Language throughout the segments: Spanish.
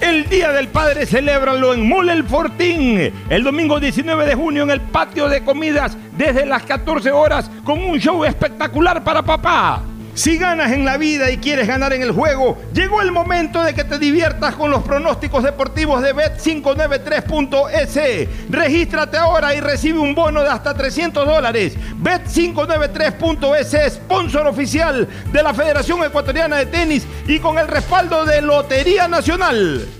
El Día del Padre celébralo en Mole el Fortín. El domingo 19 de junio en el patio de comidas desde las 14 horas con un show espectacular para papá. Si ganas en la vida y quieres ganar en el juego, llegó el momento de que te diviertas con los pronósticos deportivos de Bet593.es. Regístrate ahora y recibe un bono de hasta 300 dólares. Bet593.es, sponsor oficial de la Federación Ecuatoriana de Tenis y con el respaldo de Lotería Nacional.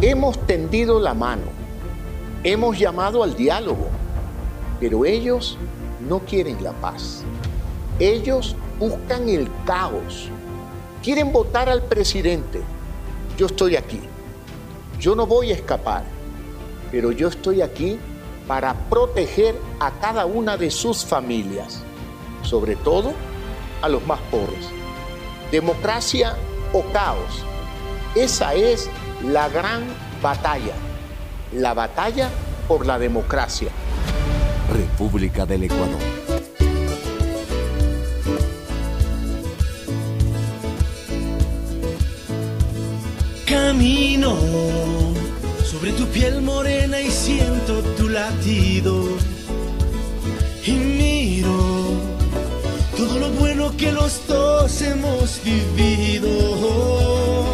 Hemos tendido la mano, hemos llamado al diálogo, pero ellos no quieren la paz. Ellos buscan el caos. Quieren votar al presidente. Yo estoy aquí. Yo no voy a escapar, pero yo estoy aquí para proteger a cada una de sus familias, sobre todo a los más pobres. Democracia o caos. Esa es la gran batalla, la batalla por la democracia. República del Ecuador. Camino sobre tu piel morena y siento tu latido. Y miro todo lo bueno que los dos hemos vivido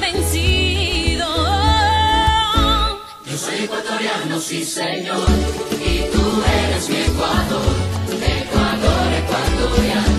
sí señor, y tú eres mi Ecuador. Ecuador, con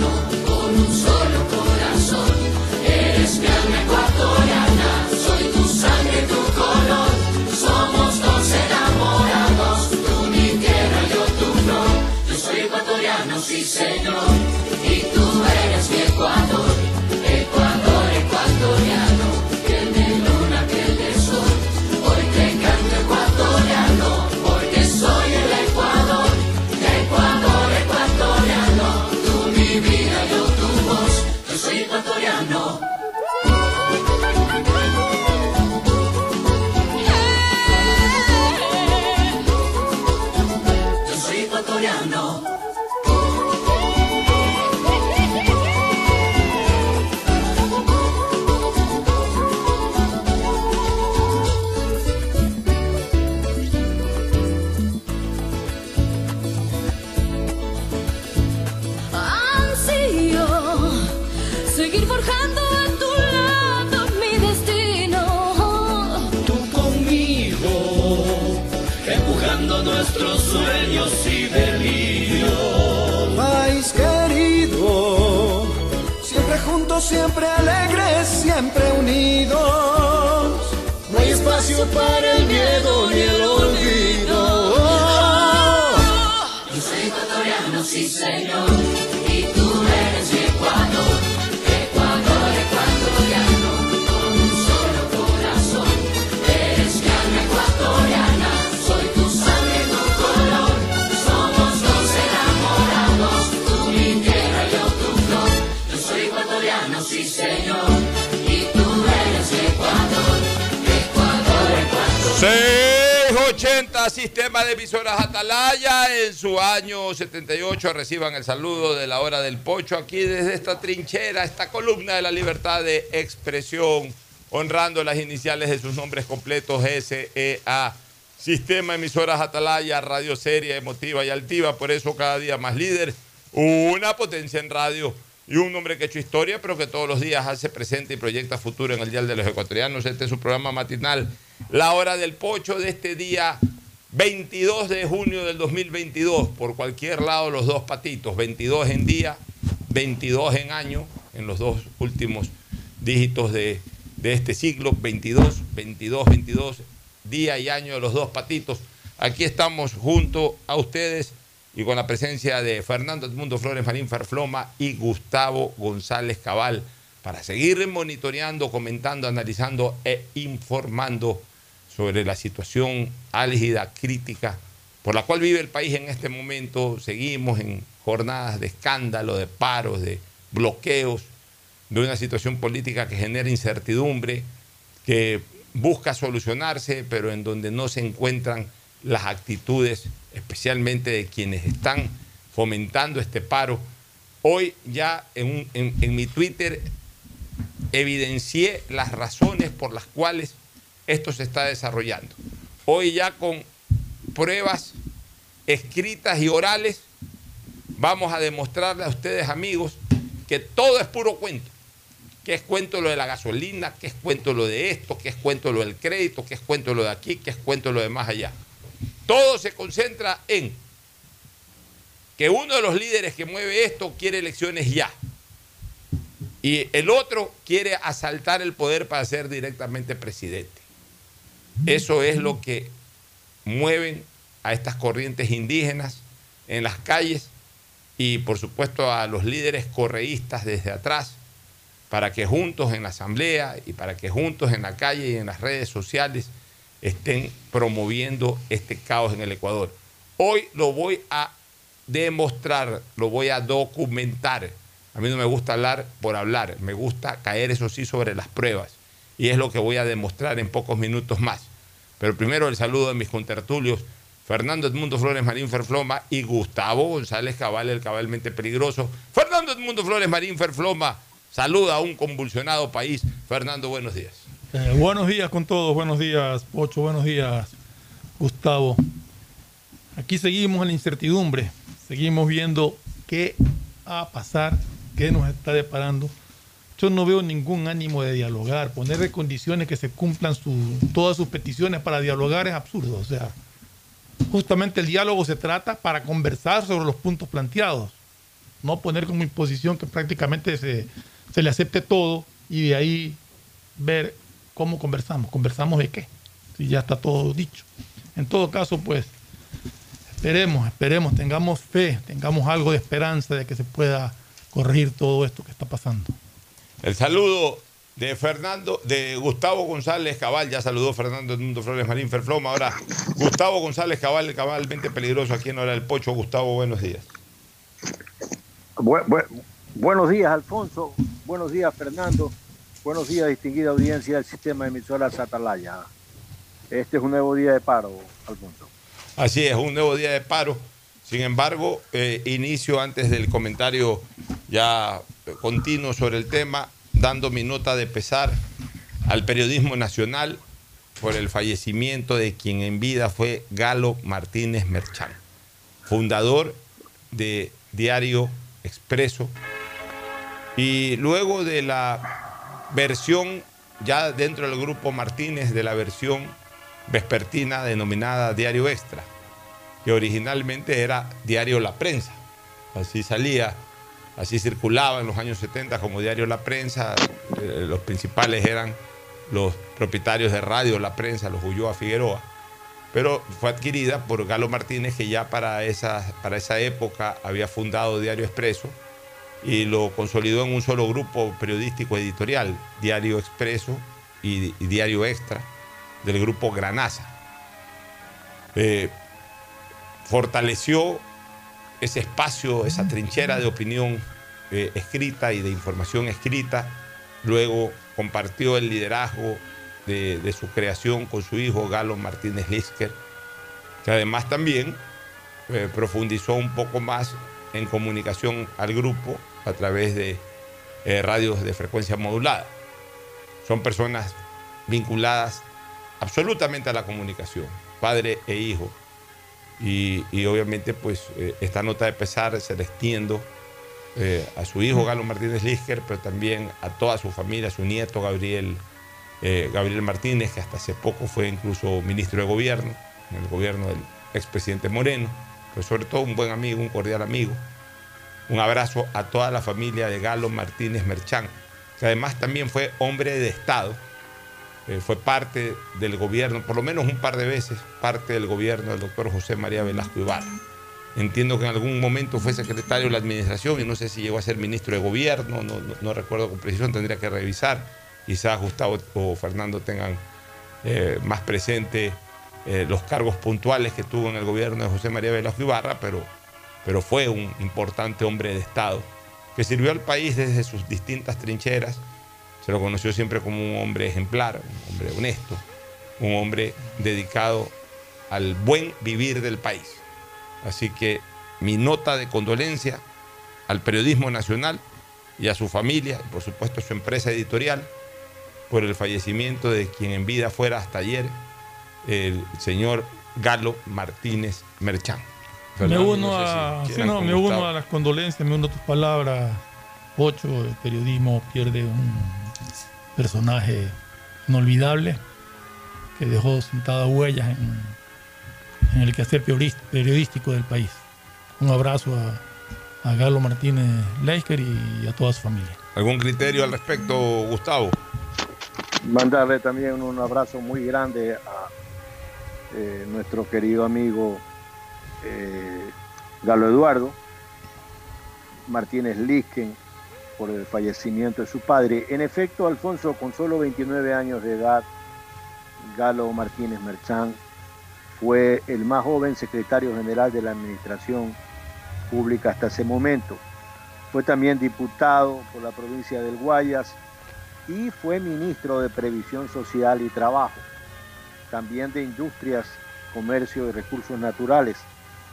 siempre unidos. No hay espacio para 680 Sistema de Emisoras Atalaya en su año 78 reciban el saludo de la hora del pocho aquí desde esta trinchera, esta columna de la libertad de expresión, honrando las iniciales de sus nombres completos SEA. Sistema Emisoras Atalaya, radio seria, emotiva y altiva, por eso cada día más líder, una potencia en radio y un hombre que ha hecho historia, pero que todos los días hace presente y proyecta futuro en el Dial de los Ecuatorianos. Este es su programa matinal, La Hora del Pocho, de este día 22 de junio del 2022. Por cualquier lado, los dos patitos, 22 en día, 22 en año, en los dos últimos dígitos de, de este siglo, 22, 22, 22, día y año de los dos patitos. Aquí estamos junto a ustedes y con la presencia de Fernando Edmundo Flores Marín Ferfloma y Gustavo González Cabal para seguir monitoreando, comentando, analizando e informando sobre la situación álgida, crítica, por la cual vive el país en este momento. Seguimos en jornadas de escándalo, de paros, de bloqueos, de una situación política que genera incertidumbre, que busca solucionarse, pero en donde no se encuentran las actitudes, especialmente de quienes están fomentando este paro. Hoy ya en, en mi Twitter evidencié las razones por las cuales esto se está desarrollando. Hoy ya con pruebas escritas y orales vamos a demostrarle a ustedes amigos que todo es puro cuento. Que es cuento lo de la gasolina, que es cuento lo de esto, que es cuento lo del crédito, que es cuento lo de aquí, que es cuento lo de más allá. Todo se concentra en que uno de los líderes que mueve esto quiere elecciones ya. Y el otro quiere asaltar el poder para ser directamente presidente. Eso es lo que mueven a estas corrientes indígenas en las calles y por supuesto a los líderes correístas desde atrás para que juntos en la asamblea y para que juntos en la calle y en las redes sociales estén promoviendo este caos en el Ecuador. Hoy lo voy a demostrar, lo voy a documentar. A mí no me gusta hablar por hablar, me gusta caer eso sí sobre las pruebas. Y es lo que voy a demostrar en pocos minutos más. Pero primero el saludo de mis contertulios, Fernando Edmundo Flores Marín Ferfloma y Gustavo González Cabal, el cabalmente peligroso. Fernando Edmundo Flores Marín Ferfloma, saluda a un convulsionado país. Fernando, buenos días. Eh, buenos días con todos, buenos días, Pocho, buenos días, Gustavo. Aquí seguimos en la incertidumbre, seguimos viendo qué va a pasar, qué nos está deparando. Yo no veo ningún ánimo de dialogar, ponerle condiciones que se cumplan todas sus peticiones para dialogar es absurdo. O sea, justamente el diálogo se trata para conversar sobre los puntos planteados, no poner como imposición que prácticamente se, se le acepte todo y de ahí ver cómo conversamos. ¿Conversamos de qué? Si ya está todo dicho. En todo caso, pues, esperemos, esperemos, tengamos fe, tengamos algo de esperanza de que se pueda corregir todo esto que está pasando. El saludo de Fernando, de Gustavo González Cabal, ya saludó Fernando Edmundo Flores Marín Ferfloma, ahora Gustavo González Cabal, cabalmente peligroso aquí en Hora del Pocho. Gustavo, buenos días. Bu- bu- buenos días, Alfonso. Buenos días, Fernando. Buenos días, distinguida audiencia del sistema de emisoras Atalaya. Este es un nuevo día de paro, Alfonso. Así es, un nuevo día de paro. Sin embargo, eh, inicio antes del comentario ya continuo sobre el tema, dando mi nota de pesar al periodismo nacional por el fallecimiento de quien en vida fue Galo Martínez Merchán, fundador de Diario Expreso. Y luego de la versión, ya dentro del grupo Martínez, de la versión vespertina denominada Diario Extra, que originalmente era Diario La Prensa. Así salía, así circulaba en los años 70 como Diario La Prensa. Eh, los principales eran los propietarios de radio La Prensa, los Ulloa Figueroa. Pero fue adquirida por Galo Martínez, que ya para esa, para esa época había fundado Diario Expreso y lo consolidó en un solo grupo periodístico editorial, Diario Expreso y, Diario Extra, del grupo Granaza. Eh, fortaleció ese espacio, esa trinchera de opinión eh, escrita y de información escrita. Luego compartió el liderazgo de, su creación con su hijo Galo Martínez Lisker, que además también eh, profundizó un poco más en comunicación al grupo a través de eh, radios de frecuencia modulada. Son personas vinculadas absolutamente a la comunicación, padre e hijo. Y, y obviamente pues eh, esta nota de pesar se la extiendo eh, a su hijo Galo Martínez Lisker, pero también a toda su familia, a su nieto Gabriel, eh, Gabriel Martínez, que hasta hace poco fue incluso ministro de gobierno, en el gobierno del expresidente Moreno, pero sobre todo un buen amigo, un cordial amigo. Un abrazo a toda la familia de Galo Martínez Merchán, que además también fue hombre de Estado, eh, fue parte del gobierno, por lo menos un par de veces, parte del gobierno del doctor José María Velasco Ibarra. Entiendo que en algún momento fue secretario de la administración y no sé si llegó a ser ministro de gobierno, no, recuerdo con precisión, tendría que revisar. Quizás Gustavo o Fernando tengan eh, más presente eh, los cargos puntuales que tuvo en el gobierno de José María Velasco Ibarra, pero, pero fue un importante hombre de Estado que sirvió al país desde sus distintas trincheras. Se lo conoció siempre como un hombre ejemplar, un hombre honesto, un hombre dedicado al buen vivir del país. Así que mi nota de condolencia al periodismo nacional y a su familia, y por supuesto a su empresa editorial, por el fallecimiento de quien en vida fuera hasta ayer, el señor Galo Martínez Merchán. Me uno, no sé si a, sí, no, me uno a las condolencias, me uno a tus palabras. Ocho, el periodismo pierde un personaje inolvidable que dejó sentadas huellas en, en el quehacer periodístico del país. Un abrazo a, a Galo Martínez Leisker y a toda su familia. ¿Algún criterio al respecto, Gustavo? Mandarle también un abrazo muy grande a eh, nuestro querido amigo eh, Galo Eduardo Martínez Lisken por el fallecimiento de su padre. En efecto, Alfonso, con solo 29 años de edad, Galo Martínez Merchán fue el más joven secretario general de la Administración Pública hasta ese momento. Fue también diputado por la provincia del Guayas y fue ministro de Previsión Social y Trabajo, también de Industrias, Comercio y Recursos Naturales,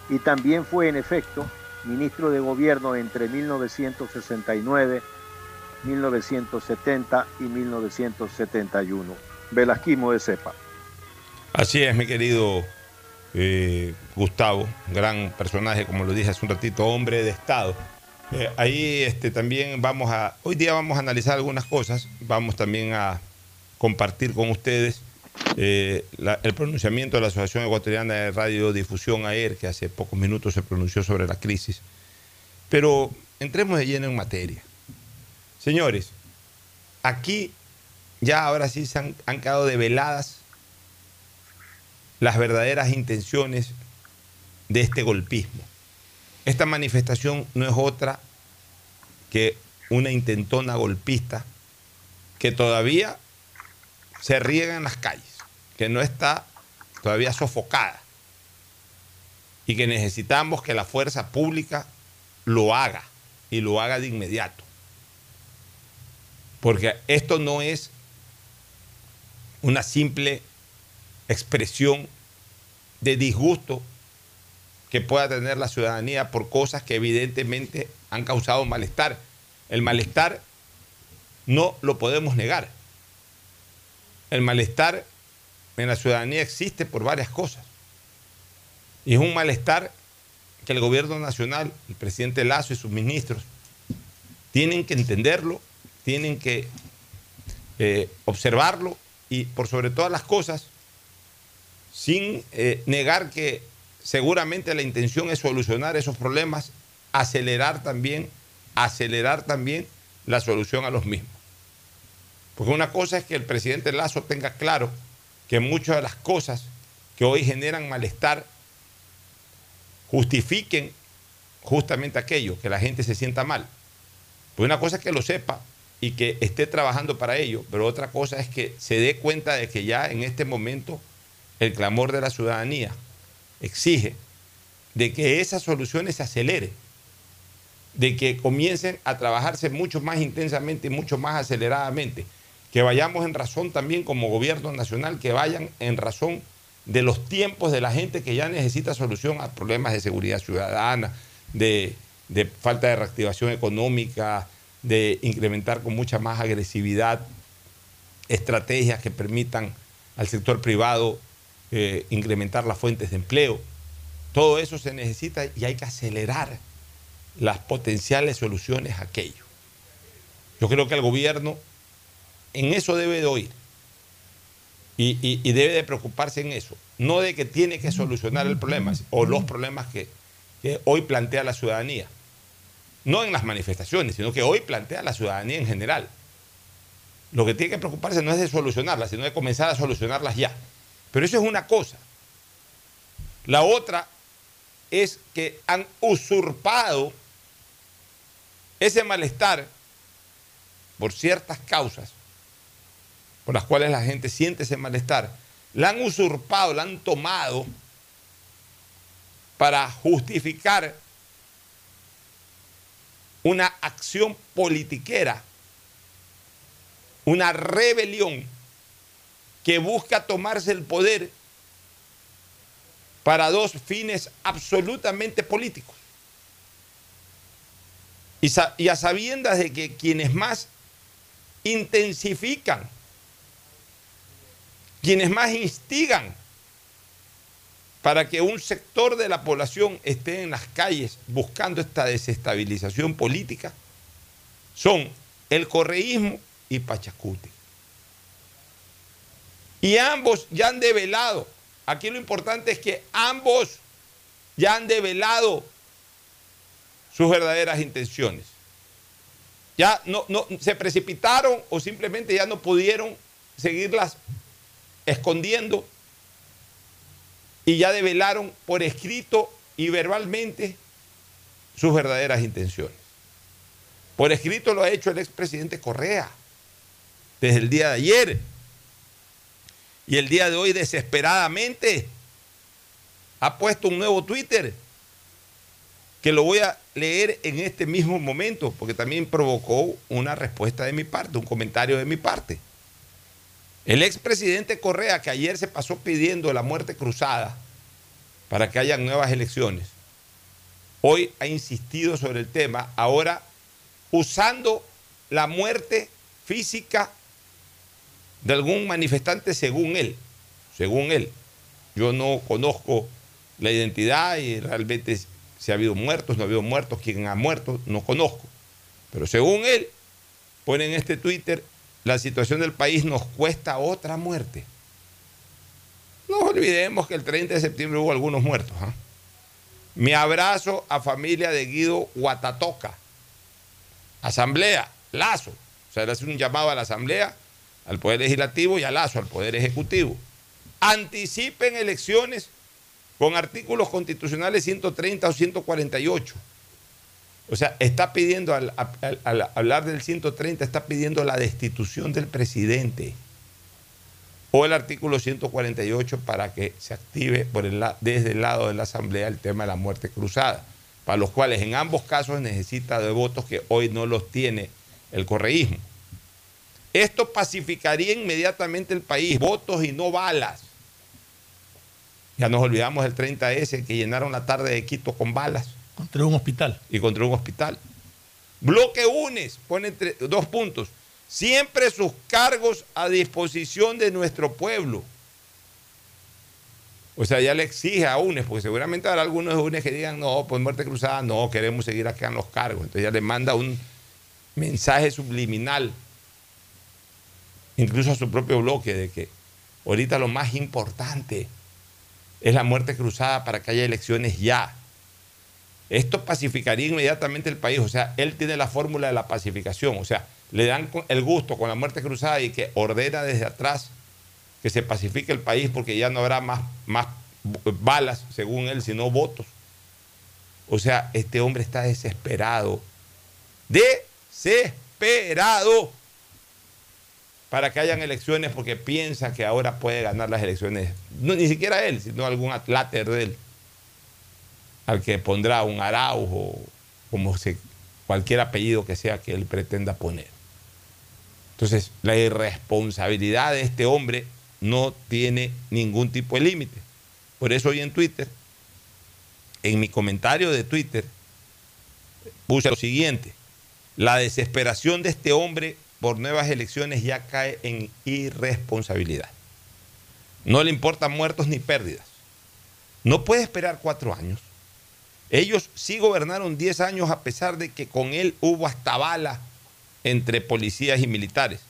y también fue en efecto ministro de Gobierno entre 1969, 1970 y 1971. Velasquismo de cepa. Así es, mi querido eh, Gustavo, gran personaje, como lo dije hace un ratito, hombre de Estado. Eh, ahí este, también vamos a, hoy día vamos a analizar algunas cosas, vamos también a compartir con ustedes eh, el pronunciamiento de la Asociación Ecuatoriana de Radiodifusión AER, que hace pocos minutos se pronunció sobre la crisis. Pero entremos de lleno en materia. Señores, aquí ya ahora sí se han, han quedado develadas las verdaderas intenciones de este golpismo. Esta manifestación no es otra que una intentona golpista que todavía se riega en las calles, que no está todavía sofocada y que necesitamos que la fuerza pública lo haga y lo haga de inmediato. Porque esto no es una simple expresión de disgusto que pueda tener la ciudadanía por cosas que evidentemente han causado malestar. El malestar no lo podemos negar. El malestar en la ciudadanía existe por varias cosas. Y es un malestar que el gobierno nacional, el presidente Lazo y sus ministros, tienen que entenderlo, tienen que eh, observarlo y por sobre todas las cosas, sin eh, negar que seguramente la intención es solucionar esos problemas, acelerar también, acelerar también la solución a los mismos. Porque una cosa es que el presidente Lazo tenga claro que muchas de las cosas que hoy generan malestar justifiquen justamente aquello, que la gente se sienta mal. Pues una cosa es que lo sepa y que esté trabajando para ello, pero otra cosa es que se dé cuenta de que ya en este momento el clamor de la ciudadanía exige de que esas soluciones se aceleren, de que comiencen a trabajarse mucho más intensamente y mucho más aceleradamente, que vayamos en razón también como gobierno nacional, que vayan en razón de los tiempos de la gente que ya necesita solución a problemas de seguridad ciudadana, de, de falta de reactivación económica, de incrementar con mucha más agresividad estrategias que permitan al sector privado eh, incrementar las fuentes de empleo. Todo eso se necesita y hay que acelerar las potenciales soluciones a aquello. Yo creo que el gobierno en eso debe de oír y, debe de preocuparse en eso, no de que tiene que solucionar el problema o los problemas que hoy plantea la ciudadanía, no en las manifestaciones, sino que hoy plantea la ciudadanía en general. Lo que tiene que preocuparse no es de solucionarlas, sino de comenzar a solucionarlas ya. Pero eso es una cosa. La otra es que han usurpado ese malestar por ciertas causas por las cuales la gente siente ese malestar, la han usurpado, la han tomado para justificar una acción politiquera, una rebelión que busca tomarse el poder para dos fines absolutamente políticos. Y, a sabiendas de que quienes más intensifican, quienes más instigan para que un sector de la población esté en las calles buscando esta desestabilización política, son el correísmo y Pachacuti. Y ambos ya han develado, aquí lo importante es que ambos ya han develado sus verdaderas intenciones. Ya no, no se precipitaron o simplemente ya no pudieron seguirlas escondiendo y ya develaron por escrito y verbalmente sus verdaderas intenciones. Por escrito lo ha hecho el expresidente Correa desde el día de ayer. Y el día de hoy desesperadamente ha puesto un nuevo Twitter que lo voy a leer en este mismo momento porque también provocó una respuesta de mi parte, un comentario de mi parte. El expresidente Correa, que ayer se pasó pidiendo la muerte cruzada para que hayan nuevas elecciones, hoy ha insistido sobre el tema, ahora usando la muerte física de algún manifestante según él, según él. Yo no conozco la identidad y realmente si ha habido muertos, no ha habido muertos, quién ha muerto, no conozco. Pero según él, pone en este Twitter, la situación del país nos cuesta otra muerte. No olvidemos que el 30 de septiembre hubo algunos muertos. ¿ah? Mi abrazo a familia de Guido Guatatoca. Asamblea, Lazo. O sea, le hace un llamado a la Asamblea, al Poder Legislativo y a Lazo, al Poder Ejecutivo. Anticipen elecciones con artículos constitucionales 130 o 148. O sea, está pidiendo, al, hablar del 130, está pidiendo la destitución del presidente. O el artículo 148 para que se active desde el lado de la Asamblea el tema de la muerte cruzada, para los cuales en ambos casos necesita de votos que hoy no los tiene el correísmo. Esto pacificaría inmediatamente el país, votos y no balas. Ya nos olvidamos del 30S que llenaron la tarde de Quito con balas. Contra un hospital. Y contra un hospital. Bloque UNES pone entre, dos puntos. Siempre sus cargos a disposición de nuestro pueblo. O sea, ya le exige a UNES, porque seguramente habrá algunos de UNES que digan, no, pues muerte cruzada, no, queremos seguir acá en los cargos. Entonces ya le manda un mensaje subliminal, incluso a su propio bloque, de que ahorita lo más importante es la muerte cruzada para que haya elecciones ya. Esto pacificaría inmediatamente el país. O sea, él tiene la fórmula de la pacificación. O sea, le dan el gusto con la muerte cruzada y que ordena desde atrás que se pacifique el país porque ya no habrá más, más balas, según él, sino votos. O sea, este hombre está desesperado. Desesperado para que hayan elecciones porque piensa que ahora puede ganar las elecciones. No, ni siquiera él, sino algún atláter de él. Al que pondrá un Araujo, como se, cualquier apellido que sea que él pretenda poner. Entonces, la irresponsabilidad de este hombre no tiene ningún tipo de límite. Por eso hoy en Twitter, en mi comentario de Twitter, puse lo siguiente. La desesperación de este hombre por nuevas elecciones ya cae en irresponsabilidad. No le importan muertos ni pérdidas. No puede esperar cuatro años. Ellos sí gobernaron diez años a pesar de que con él hubo hasta bala entre policías y militares.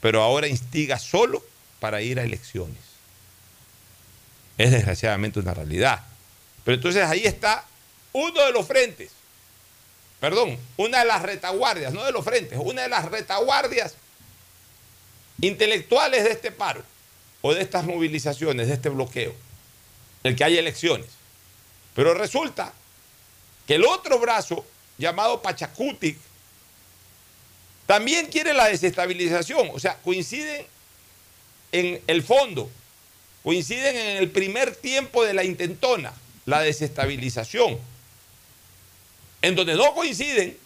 Pero ahora instiga solo para ir a elecciones. Es desgraciadamente una realidad. Pero entonces ahí está uno de los frentes perdón, una de las retaguardias, no de los frentes, una de las retaguardias intelectuales de este paro o de estas movilizaciones, de este bloqueo, el que haya elecciones. Pero resulta que el otro brazo, llamado Pachacutic, también quiere la desestabilización, o sea, coinciden en el fondo, coinciden en el primer tiempo de la intentona, la desestabilización. En donde no coinciden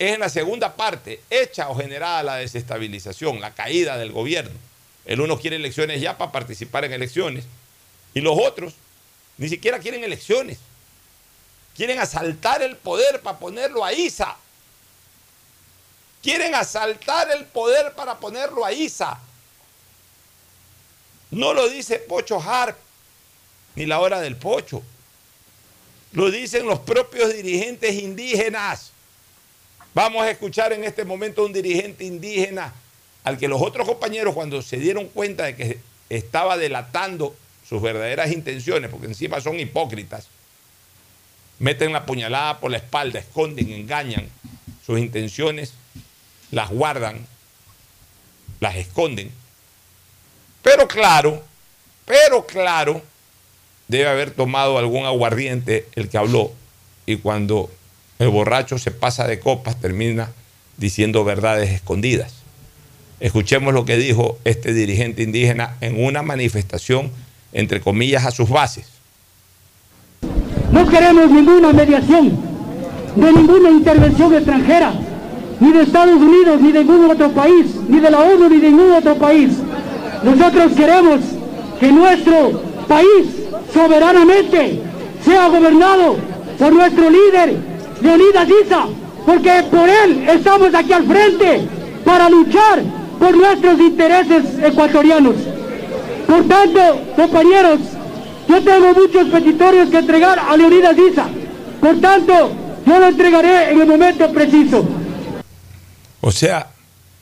es en la segunda parte, hecha o generada la desestabilización, la caída del gobierno. El uno quiere elecciones ya para participar en elecciones y los otros ni siquiera quieren elecciones. Quieren asaltar el poder para ponerlo a ISA. Quieren asaltar el poder para ponerlo a ISA. No lo dice Pocho Harp, ni la hora del Pocho. Lo dicen los propios dirigentes indígenas. Vamos a escuchar en este momento a un dirigente indígena al que los otros compañeros cuando se dieron cuenta de que estaba delatando sus verdaderas intenciones, porque encima son hipócritas, meten la puñalada por la espalda, esconden, engañan sus intenciones, las guardan, las esconden. Pero claro, pero claro, debe haber tomado algún aguardiente el que habló y cuando el borracho se pasa de copas termina diciendo verdades escondidas. Escuchemos lo que dijo este dirigente indígena en una manifestación, entre comillas, a sus bases. No queremos ninguna mediación, de ninguna intervención extranjera, ni de Estados Unidos, ni de ningún otro país, ni de la ONU, ni de ningún otro país. Nosotros queremos que nuestro país soberanamente sea gobernado por nuestro líder, Leonidas Issa, porque por él estamos aquí al frente para luchar por nuestros intereses ecuatorianos. Por tanto, compañeros, yo tengo muchos petitorios que entregar a Leonidas Issa. Por tanto, yo lo entregaré en el momento preciso. O sea,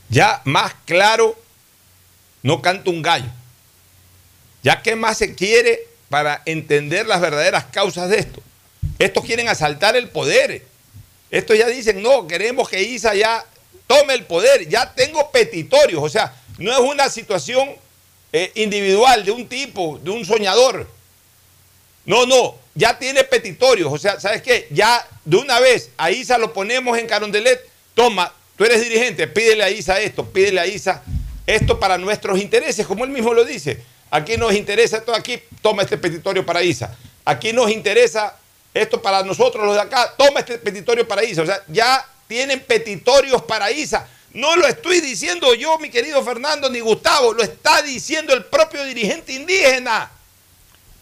ya más claro, no canta un gallo. Ya qué más se quiere para entender las verdaderas causas de esto. Estos quieren asaltar el poder. Estos ya dicen, no, queremos que ISA ya tome el poder. Ya tengo petitorios. O sea, no es una situación eh, individual de un tipo, de un soñador. No, no, ya tiene petitorios. O sea, ¿sabes qué? Ya de una vez a ISA lo ponemos en Carondelet. Toma, tú eres dirigente, pídele a ISA esto, pídele a ISA esto para nuestros intereses, como él mismo lo dice. Aquí nos interesa esto aquí, toma este petitorio para ISA. Aquí nos interesa esto para nosotros los de acá, toma este petitorio para ISA. O sea, ya tienen petitorios para ISA. No lo estoy diciendo yo, mi querido Fernando, ni Gustavo, lo está diciendo el propio dirigente indígena.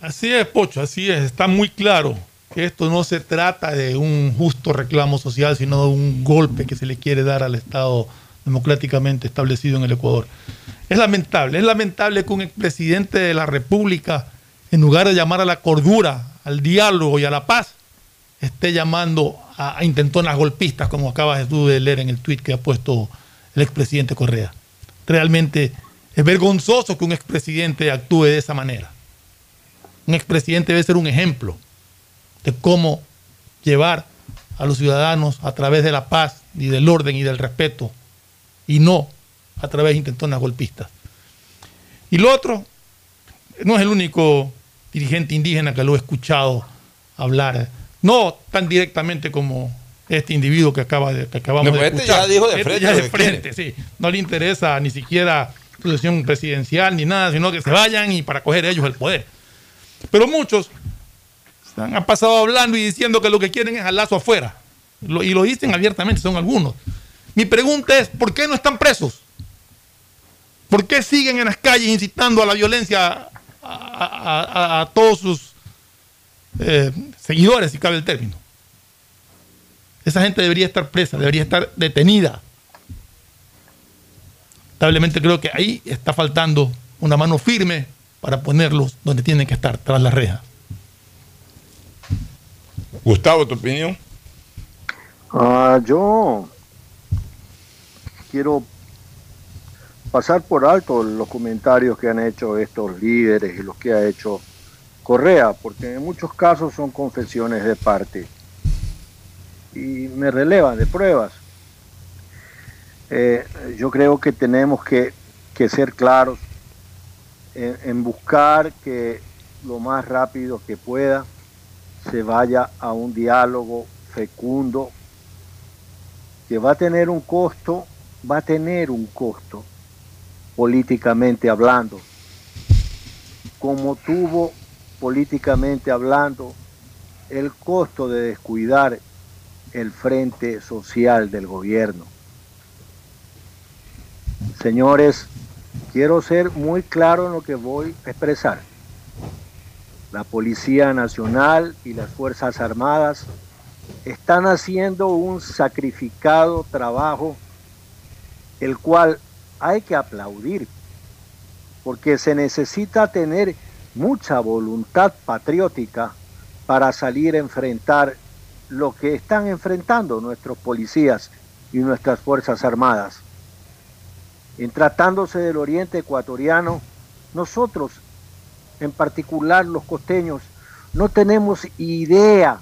Así es, Pocho, así es. Está muy claro que esto no se trata de un justo reclamo social, sino de un golpe que se le quiere dar al Estado democráticamente establecido en el Ecuador. Es lamentable, es lamentable que un expresidente de la República, en lugar de llamar a la cordura, al diálogo y a la paz, esté llamando a, intentonas golpistas, como acabas tú de leer en el tuit que ha puesto el expresidente Correa. Realmente es vergonzoso que un expresidente actúe de esa manera. Un expresidente debe ser un ejemplo de cómo llevar a los ciudadanos a través de la paz y del orden y del respeto y no a través de intentonas golpistas. Y lo otro, no es el único dirigente indígena que lo he escuchado hablar, no tan directamente como este individuo que, acaba de, que acabamos No, de este escuchar. ya dijo de Este frente ya de frente, sí. No le interesa ni siquiera sucesión presidencial ni nada, sino que se vayan y para coger ellos el poder. Pero muchos han pasado hablando y diciendo que lo que quieren es al lazo afuera. Y lo dicen abiertamente, son algunos. Mi pregunta es, ¿por qué no están presos? ¿Por qué siguen en las calles incitando a la violencia a todos sus eh, seguidores, si cabe el término? Esa gente debería estar presa, debería estar detenida. Lamentablemente creo que ahí está faltando una mano firme para ponerlos donde tienen que estar, tras las rejas. Gustavo, ¿tu opinión? Ah, yo quiero pasar por alto los comentarios que han hecho estos líderes y los que ha hecho Correa, porque en muchos casos son confesiones de parte y me relevan de pruebas. Eh, yo creo que tenemos que, que ser claros en, buscar que lo más rápido que pueda se vaya a un diálogo fecundo que va a tener un costo, va a tener un costo políticamente hablando, como tuvo políticamente hablando el costo de descuidar el frente social del gobierno. Señores, quiero ser muy claro en lo que voy a expresar. La Policía Nacional y las Fuerzas Armadas están haciendo un sacrificado trabajo, el cual hay que aplaudir, porque se necesita tener mucha voluntad patriótica para salir a enfrentar lo que están enfrentando nuestros policías y nuestras Fuerzas Armadas. En tratándose del oriente ecuatoriano, nosotros, en particular los costeños, no tenemos idea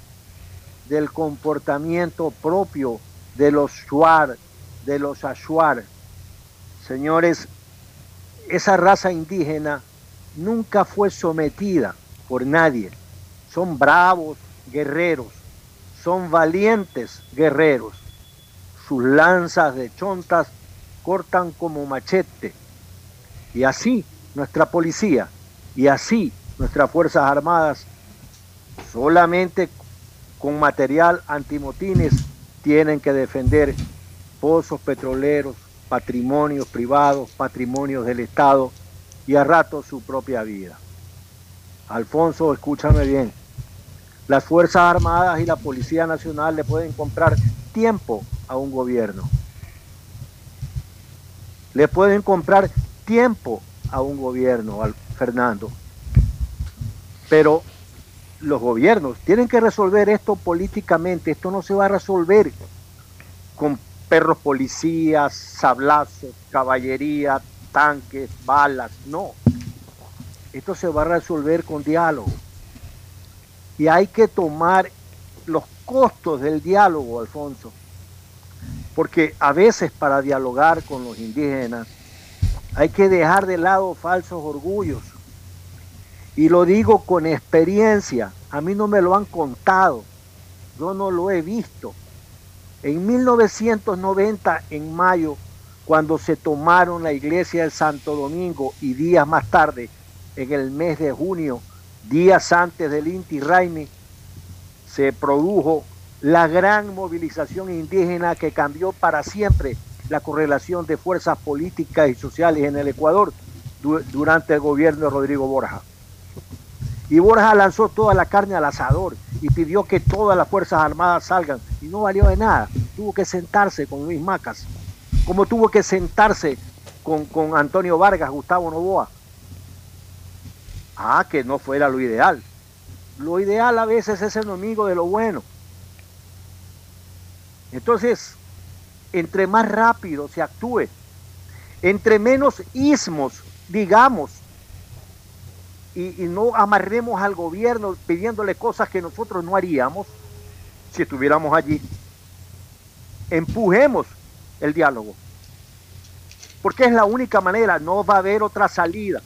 del comportamiento propio de los Shuar, de los Ashuar. Señores, esa raza indígena nunca fue sometida por nadie. Son bravos guerreros, son valientes guerreros. Sus lanzas de chontas cortan como machete. Y así nuestra policía y así nuestras Fuerzas Armadas solamente con material antimotines tienen que defender pozos petroleros, patrimonios privados, patrimonios del Estado y a rato su propia vida. Alfonso, escúchame bien. Las Fuerzas Armadas y la Policía Nacional le pueden comprar tiempo a un gobierno. Le pueden comprar tiempo a un gobierno, al Fernando. Pero los gobiernos tienen que resolver esto políticamente. Esto no se va a resolver con perros policías, sablazos, caballería, tanques, balas. No. Esto se va a resolver con diálogo. Y hay que tomar los costos del diálogo, Alfonso. Porque a veces para dialogar con los indígenas hay que dejar de lado falsos orgullos. Y lo digo con experiencia. A mí no me lo han contado. Yo no lo he visto. En 1990, en mayo, cuando se tomaron la iglesia del Santo Domingo y días más tarde, en el mes de junio, días antes del Inti Raimi, se produjo la gran movilización indígena que cambió para siempre la correlación de fuerzas políticas y sociales en el Ecuador du- durante el gobierno de Rodrigo Borja. Y Borja lanzó toda la carne al asador y pidió que todas las Fuerzas Armadas salgan. Y no valió de nada. Tuvo que sentarse con Luis Macas. Como tuvo que sentarse con, con Antonio Vargas, Gustavo Novoa. Ah, que no fuera lo ideal. Lo ideal a veces es enemigo de lo bueno. Entonces, entre más rápido se actúe, entre menos ismos, digamos, y, y no amarremos al gobierno pidiéndole cosas que nosotros no haríamos si estuviéramos allí, empujemos el diálogo. Porque es la única manera, no va a haber otra salida.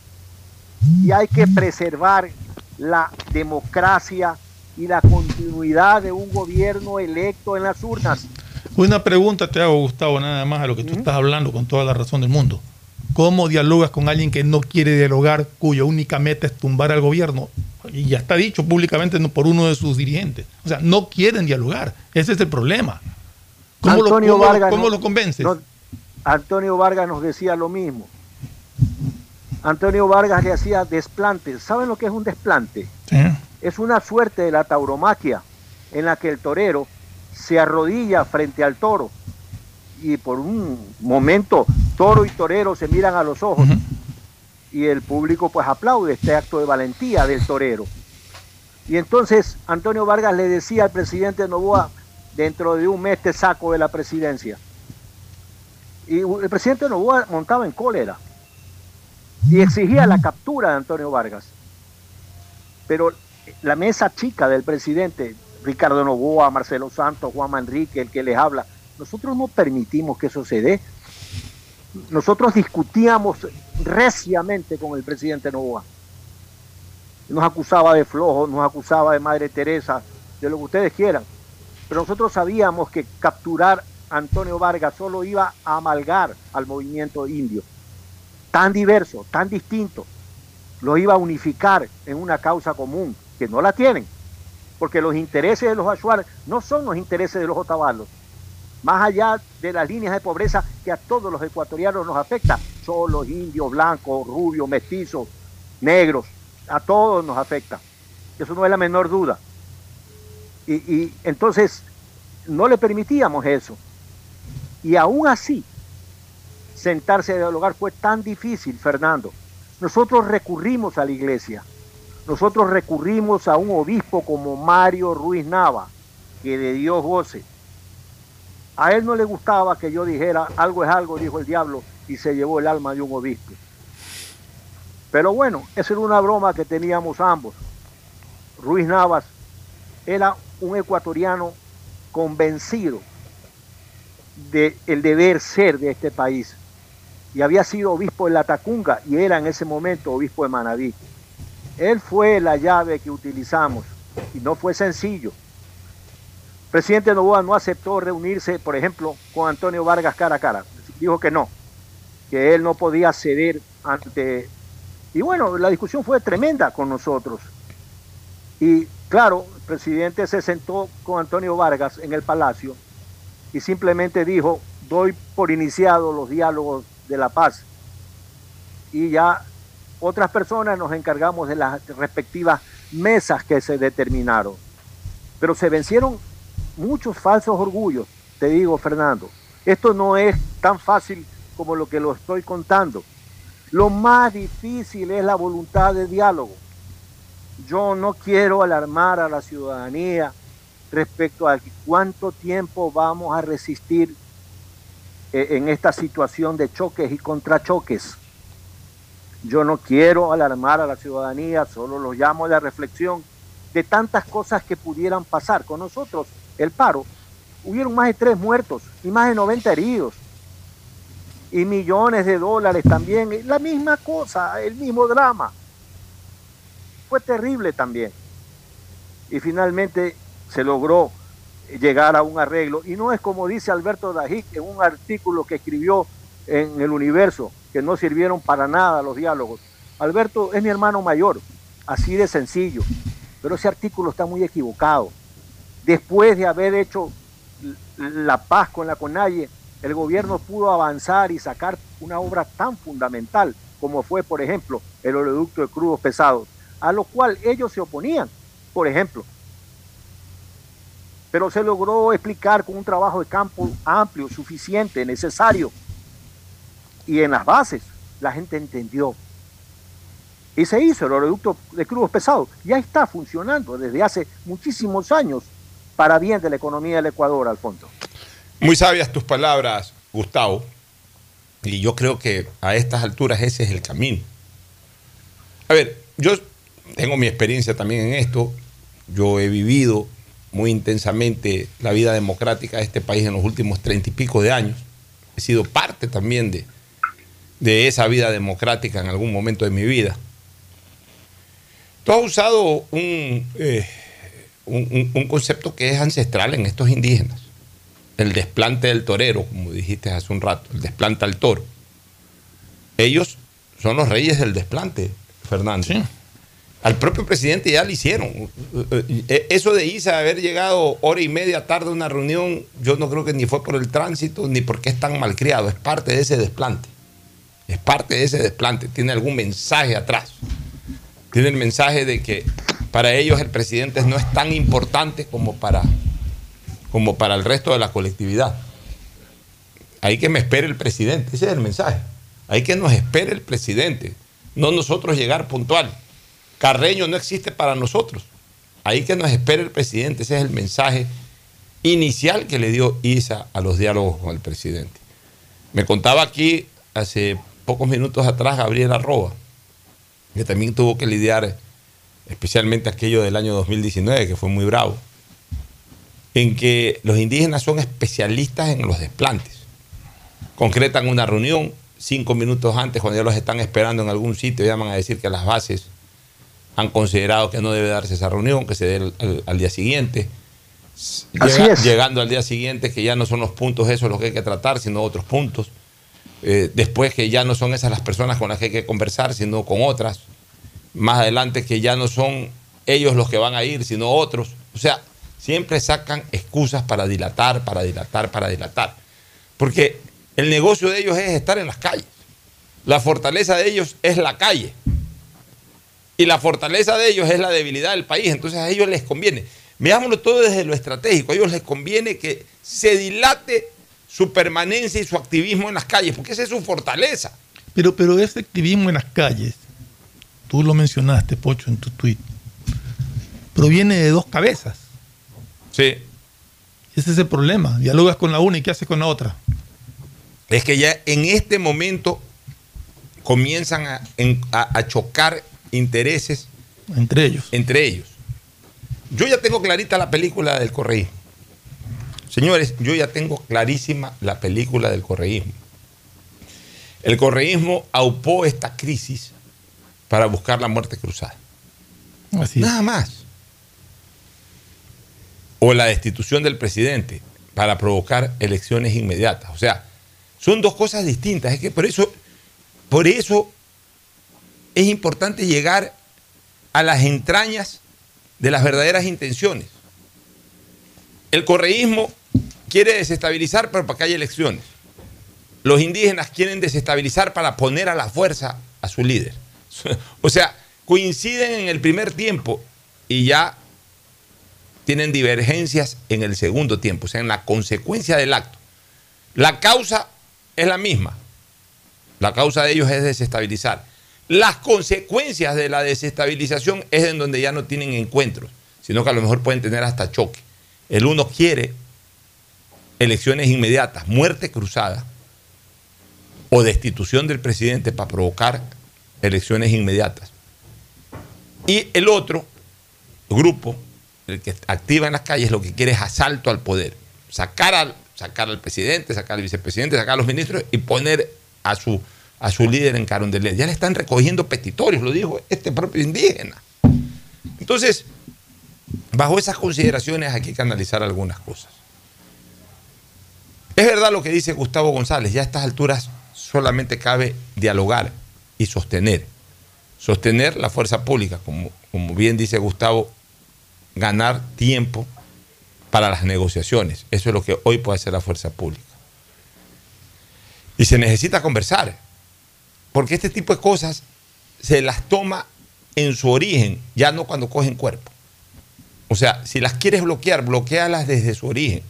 Y hay que preservar la democracia y la continuidad de un gobierno electo en las urnas. Una pregunta te hago, Gustavo, nada más a lo que tú estás hablando con toda la razón del mundo. ¿Cómo dialogas con alguien que no quiere dialogar, cuya única meta es tumbar al gobierno? Y ya está dicho públicamente no por uno de sus dirigentes. O sea, no quieren dialogar. Ese es el problema. ¿Cómo, lo, Antonio cómo- Vargas cómo no- lo convences? no- Antonio Vargas nos decía lo mismo. Antonio Vargas le hacía desplantes. ¿Saben lo que es un desplante? Es una suerte de la tauromaquia en la que el torero se arrodilla frente al toro y por un momento toro y torero se miran a los ojos y el público pues aplaude este acto de valentía del torero. Y entonces Antonio Vargas le decía al presidente Novoa, dentro de un mes te saco de la presidencia. Y el presidente Novoa montaba en cólera y exigía la captura de Antonio Vargas. Pero la mesa chica del presidente, Ricardo Novoa, Marcelo Santos, Juan Manrique, el que les habla, nosotros no permitimos que eso se dé. Nosotros discutíamos reciamente con el presidente Novoa. Nos acusaba de flojo, nos acusaba de Madre Teresa, de lo que ustedes quieran. Pero nosotros sabíamos que capturar a Antonio Vargas solo iba a amalgar al movimiento indio. Tan diverso, tan distinto. Lo iba a unificar en una causa común, que no la tienen. Porque los intereses de los Achuar no son los intereses de los otavalos. Más allá de las líneas de pobreza que a todos los ecuatorianos nos afecta, solos, indios, blancos, rubios, mestizos, negros, a todos nos afecta. Eso no es la menor duda. Y, y entonces no le permitíamos eso. Y aún así, sentarse a dialogar fue tan difícil, Fernando. Nosotros recurrimos a la iglesia. Nosotros recurrimos a un obispo como Mario Ruiz Nava, que de Dios goce. A él no le gustaba que yo dijera algo es algo, dijo el diablo, y se llevó el alma de un obispo. Pero bueno, esa era una broma que teníamos ambos. Ruiz Navas era un ecuatoriano convencido del deber ser de este país. Y había sido obispo de La Tacunga y era en ese momento obispo de Manabí. Él fue la llave que utilizamos y no fue sencillo. El presidente Novoa no aceptó reunirse, por ejemplo, con Antonio Vargas cara a cara. Dijo que no, que él no podía ceder ante... Y bueno, la discusión fue tremenda con nosotros. Y claro, el presidente se sentó con Antonio Vargas en el palacio y simplemente dijo, doy por iniciado los diálogos de la paz. Y ya otras personas nos encargamos de las respectivas mesas que se determinaron. Pero se vencieron muchos falsos orgullos, te digo, Fernando. Esto no es tan fácil como lo que lo estoy contando. Lo más difícil es la voluntad de diálogo. Yo no quiero alarmar a la ciudadanía respecto a cuánto tiempo vamos a resistir eh, en esta situación de choques y contrachoques. Yo no quiero alarmar a la ciudadanía, solo los llamo a la reflexión de tantas cosas que pudieran pasar con nosotros. El paro, hubieron más de tres muertos y más de 90 heridos y millones de dólares también. La misma cosa, el mismo drama. Fue terrible también. Y finalmente se logró llegar a un arreglo. Y no es como dice Alberto Dajic en un artículo que escribió en el universo, que no sirvieron para nada los diálogos. Alberto es mi hermano mayor, así de sencillo. Pero ese artículo está muy equivocado. Después de haber hecho la paz con la CONAIE, el gobierno pudo avanzar y sacar una obra tan fundamental como fue, por ejemplo, el oleoducto de crudos pesados, a lo cual ellos se oponían, por ejemplo. Pero se logró explicar con un trabajo de campo amplio, suficiente, necesario. Y en las bases la gente entendió. Y se hizo el oleoducto de crudos pesados. Ya está funcionando desde hace muchísimos años para bien de la economía del Ecuador, Alfonso. Muy sabias tus palabras, Gustavo. Y yo creo que a estas alturas ese es el camino. A ver, yo tengo mi experiencia también en esto. Yo he vivido muy intensamente la vida democrática de este país en los últimos treinta y pico de años. He sido parte también de, de esa vida democrática en algún momento de mi vida. Tú has usado un, eh, un, un- concepto que es ancestral en estos indígenas. El desplante del torero, como dijiste hace un rato, el desplante al toro. Ellos son los reyes del desplante, Fernando. Al propio presidente ya lo hicieron. Eh, Eso de Isa haber llegado hora y media tarde a una reunión, yo no creo que ni fue por el tránsito ni porque es tan malcriado. Es parte de ese desplante. Es parte de ese desplante. Tiene algún mensaje atrás. Tiene el mensaje de que para ellos el presidente no es tan importante como para, como para el resto de la colectividad. Hay que me espere el presidente. Ese es el mensaje. Hay que nos espere el presidente. No nosotros llegar puntual. Carreño no existe para nosotros. Hay que nos espere el presidente. Ese es el mensaje inicial que le dio Isa a los diálogos con el presidente. Me contaba aquí hace pocos minutos atrás Gabriela Roa, que también tuvo que lidiar, especialmente aquello del año 2019, que fue muy bravo, en que los indígenas son especialistas en los desplantes. Concretan una reunión, cinco minutos antes, cuando ya los están esperando en algún sitio, llaman a decir que las bases han considerado que no debe darse esa reunión, que se dé al, día siguiente. Así Llega- es. Llegando al día siguiente, que ya no son los puntos esos los que hay que tratar, sino otros puntos. Eh, después que ya no son esas las personas con las que hay que conversar, sino con otras. Más adelante que ya no son ellos los que van a ir, sino otros. O sea, siempre sacan excusas para dilatar, para dilatar, para dilatar. Porque el negocio de ellos es estar en las calles. La fortaleza de ellos es la calle. Y la fortaleza de ellos es la debilidad del país. Entonces a ellos les conviene. Veámoslo todo desde lo estratégico. A ellos les conviene que se dilate su permanencia y su activismo en las calles, porque esa es su fortaleza. Pero, pero ese activismo en las calles, tú lo mencionaste, Pocho, en tu tweet, proviene de dos cabezas. Sí. Ese es el problema. Dialogas con la una y ¿qué haces con la otra? Es que ya en este momento comienzan a, en- a- a chocar intereses entre ellos. Entre ellos. Yo ya tengo clarita la película del correísmo. Señores, yo ya tengo clarísima la película del correísmo. El correísmo aupó esta crisis para buscar la muerte cruzada. Así Nada más. O la destitución del presidente para provocar elecciones inmediatas. O sea, son dos cosas distintas. Es que por eso, por eso es importante llegar a las entrañas de las verdaderas intenciones. El correísmo quiere desestabilizar pero para que haya elecciones. Los indígenas quieren desestabilizar para poner a la fuerza a su líder. O sea, coinciden en el primer tiempo y ya tienen divergencias en el segundo tiempo, o sea, en la consecuencia del acto. La causa es la misma. La causa de ellos es desestabilizar. Las consecuencias de la desestabilización es en donde ya no tienen encuentros, sino que a lo mejor pueden tener hasta choque. El uno quiere elecciones inmediatas, muerte cruzada o destitución del presidente para provocar elecciones inmediatas. Y el otro grupo, el que activa en las calles, lo que quiere es asalto al poder. Sacar al, sacar al presidente, sacar al vicepresidente, sacar a los ministros y poner a su, a su líder en Carondelet. Ya le están recogiendo petitorios, lo dijo este propio indígena. Entonces, bajo esas consideraciones hay que analizar algunas cosas. Es verdad lo que dice Gustavo González, ya a estas alturas solamente cabe dialogar y sostener. Sostener la fuerza pública, como, bien dice Gustavo, ganar tiempo para las negociaciones. Eso es lo que hoy puede hacer la fuerza pública. Y se necesita conversar. Porque este tipo de cosas se las toma en su origen, ya no cuando cogen cuerpo. O sea, si las quieres bloquear, bloquealas desde su origen.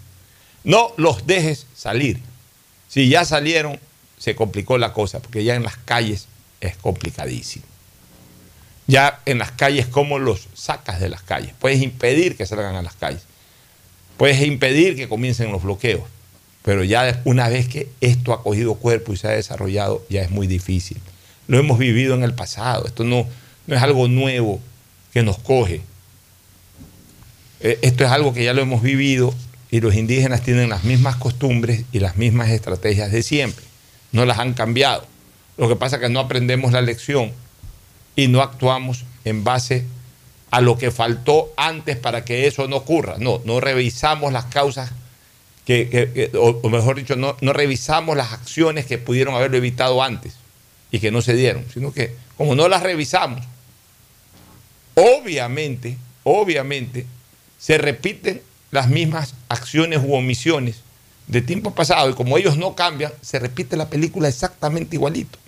No los dejes salir. Si ya salieron, se complicó la cosa, porque ya en las calles es complicadísimo. Ya en las calles, ¿cómo los sacas de las calles? Puedes impedir que salgan a las calles. Puedes impedir que comiencen los bloqueos. Pero ya una vez que esto ha cogido cuerpo y se ha desarrollado, ya es muy difícil. Lo hemos vivido en el pasado. Esto no, no es algo nuevo que nos coge. Eh, Esto es algo que ya lo hemos vivido y los indígenas tienen las mismas costumbres y las mismas estrategias de siempre. No las han cambiado. Lo que pasa es que no aprendemos la lección y no actuamos en base a lo que faltó antes para que eso no ocurra. No, no revisamos las causas, que, o, o mejor dicho, no, no revisamos las acciones que pudieron haberlo evitado antes y que no se dieron, sino que como no las revisamos, obviamente, obviamente, se repiten las mismas acciones u omisiones de tiempo pasado y como ellos no cambian, se repite la película exactamente igualito.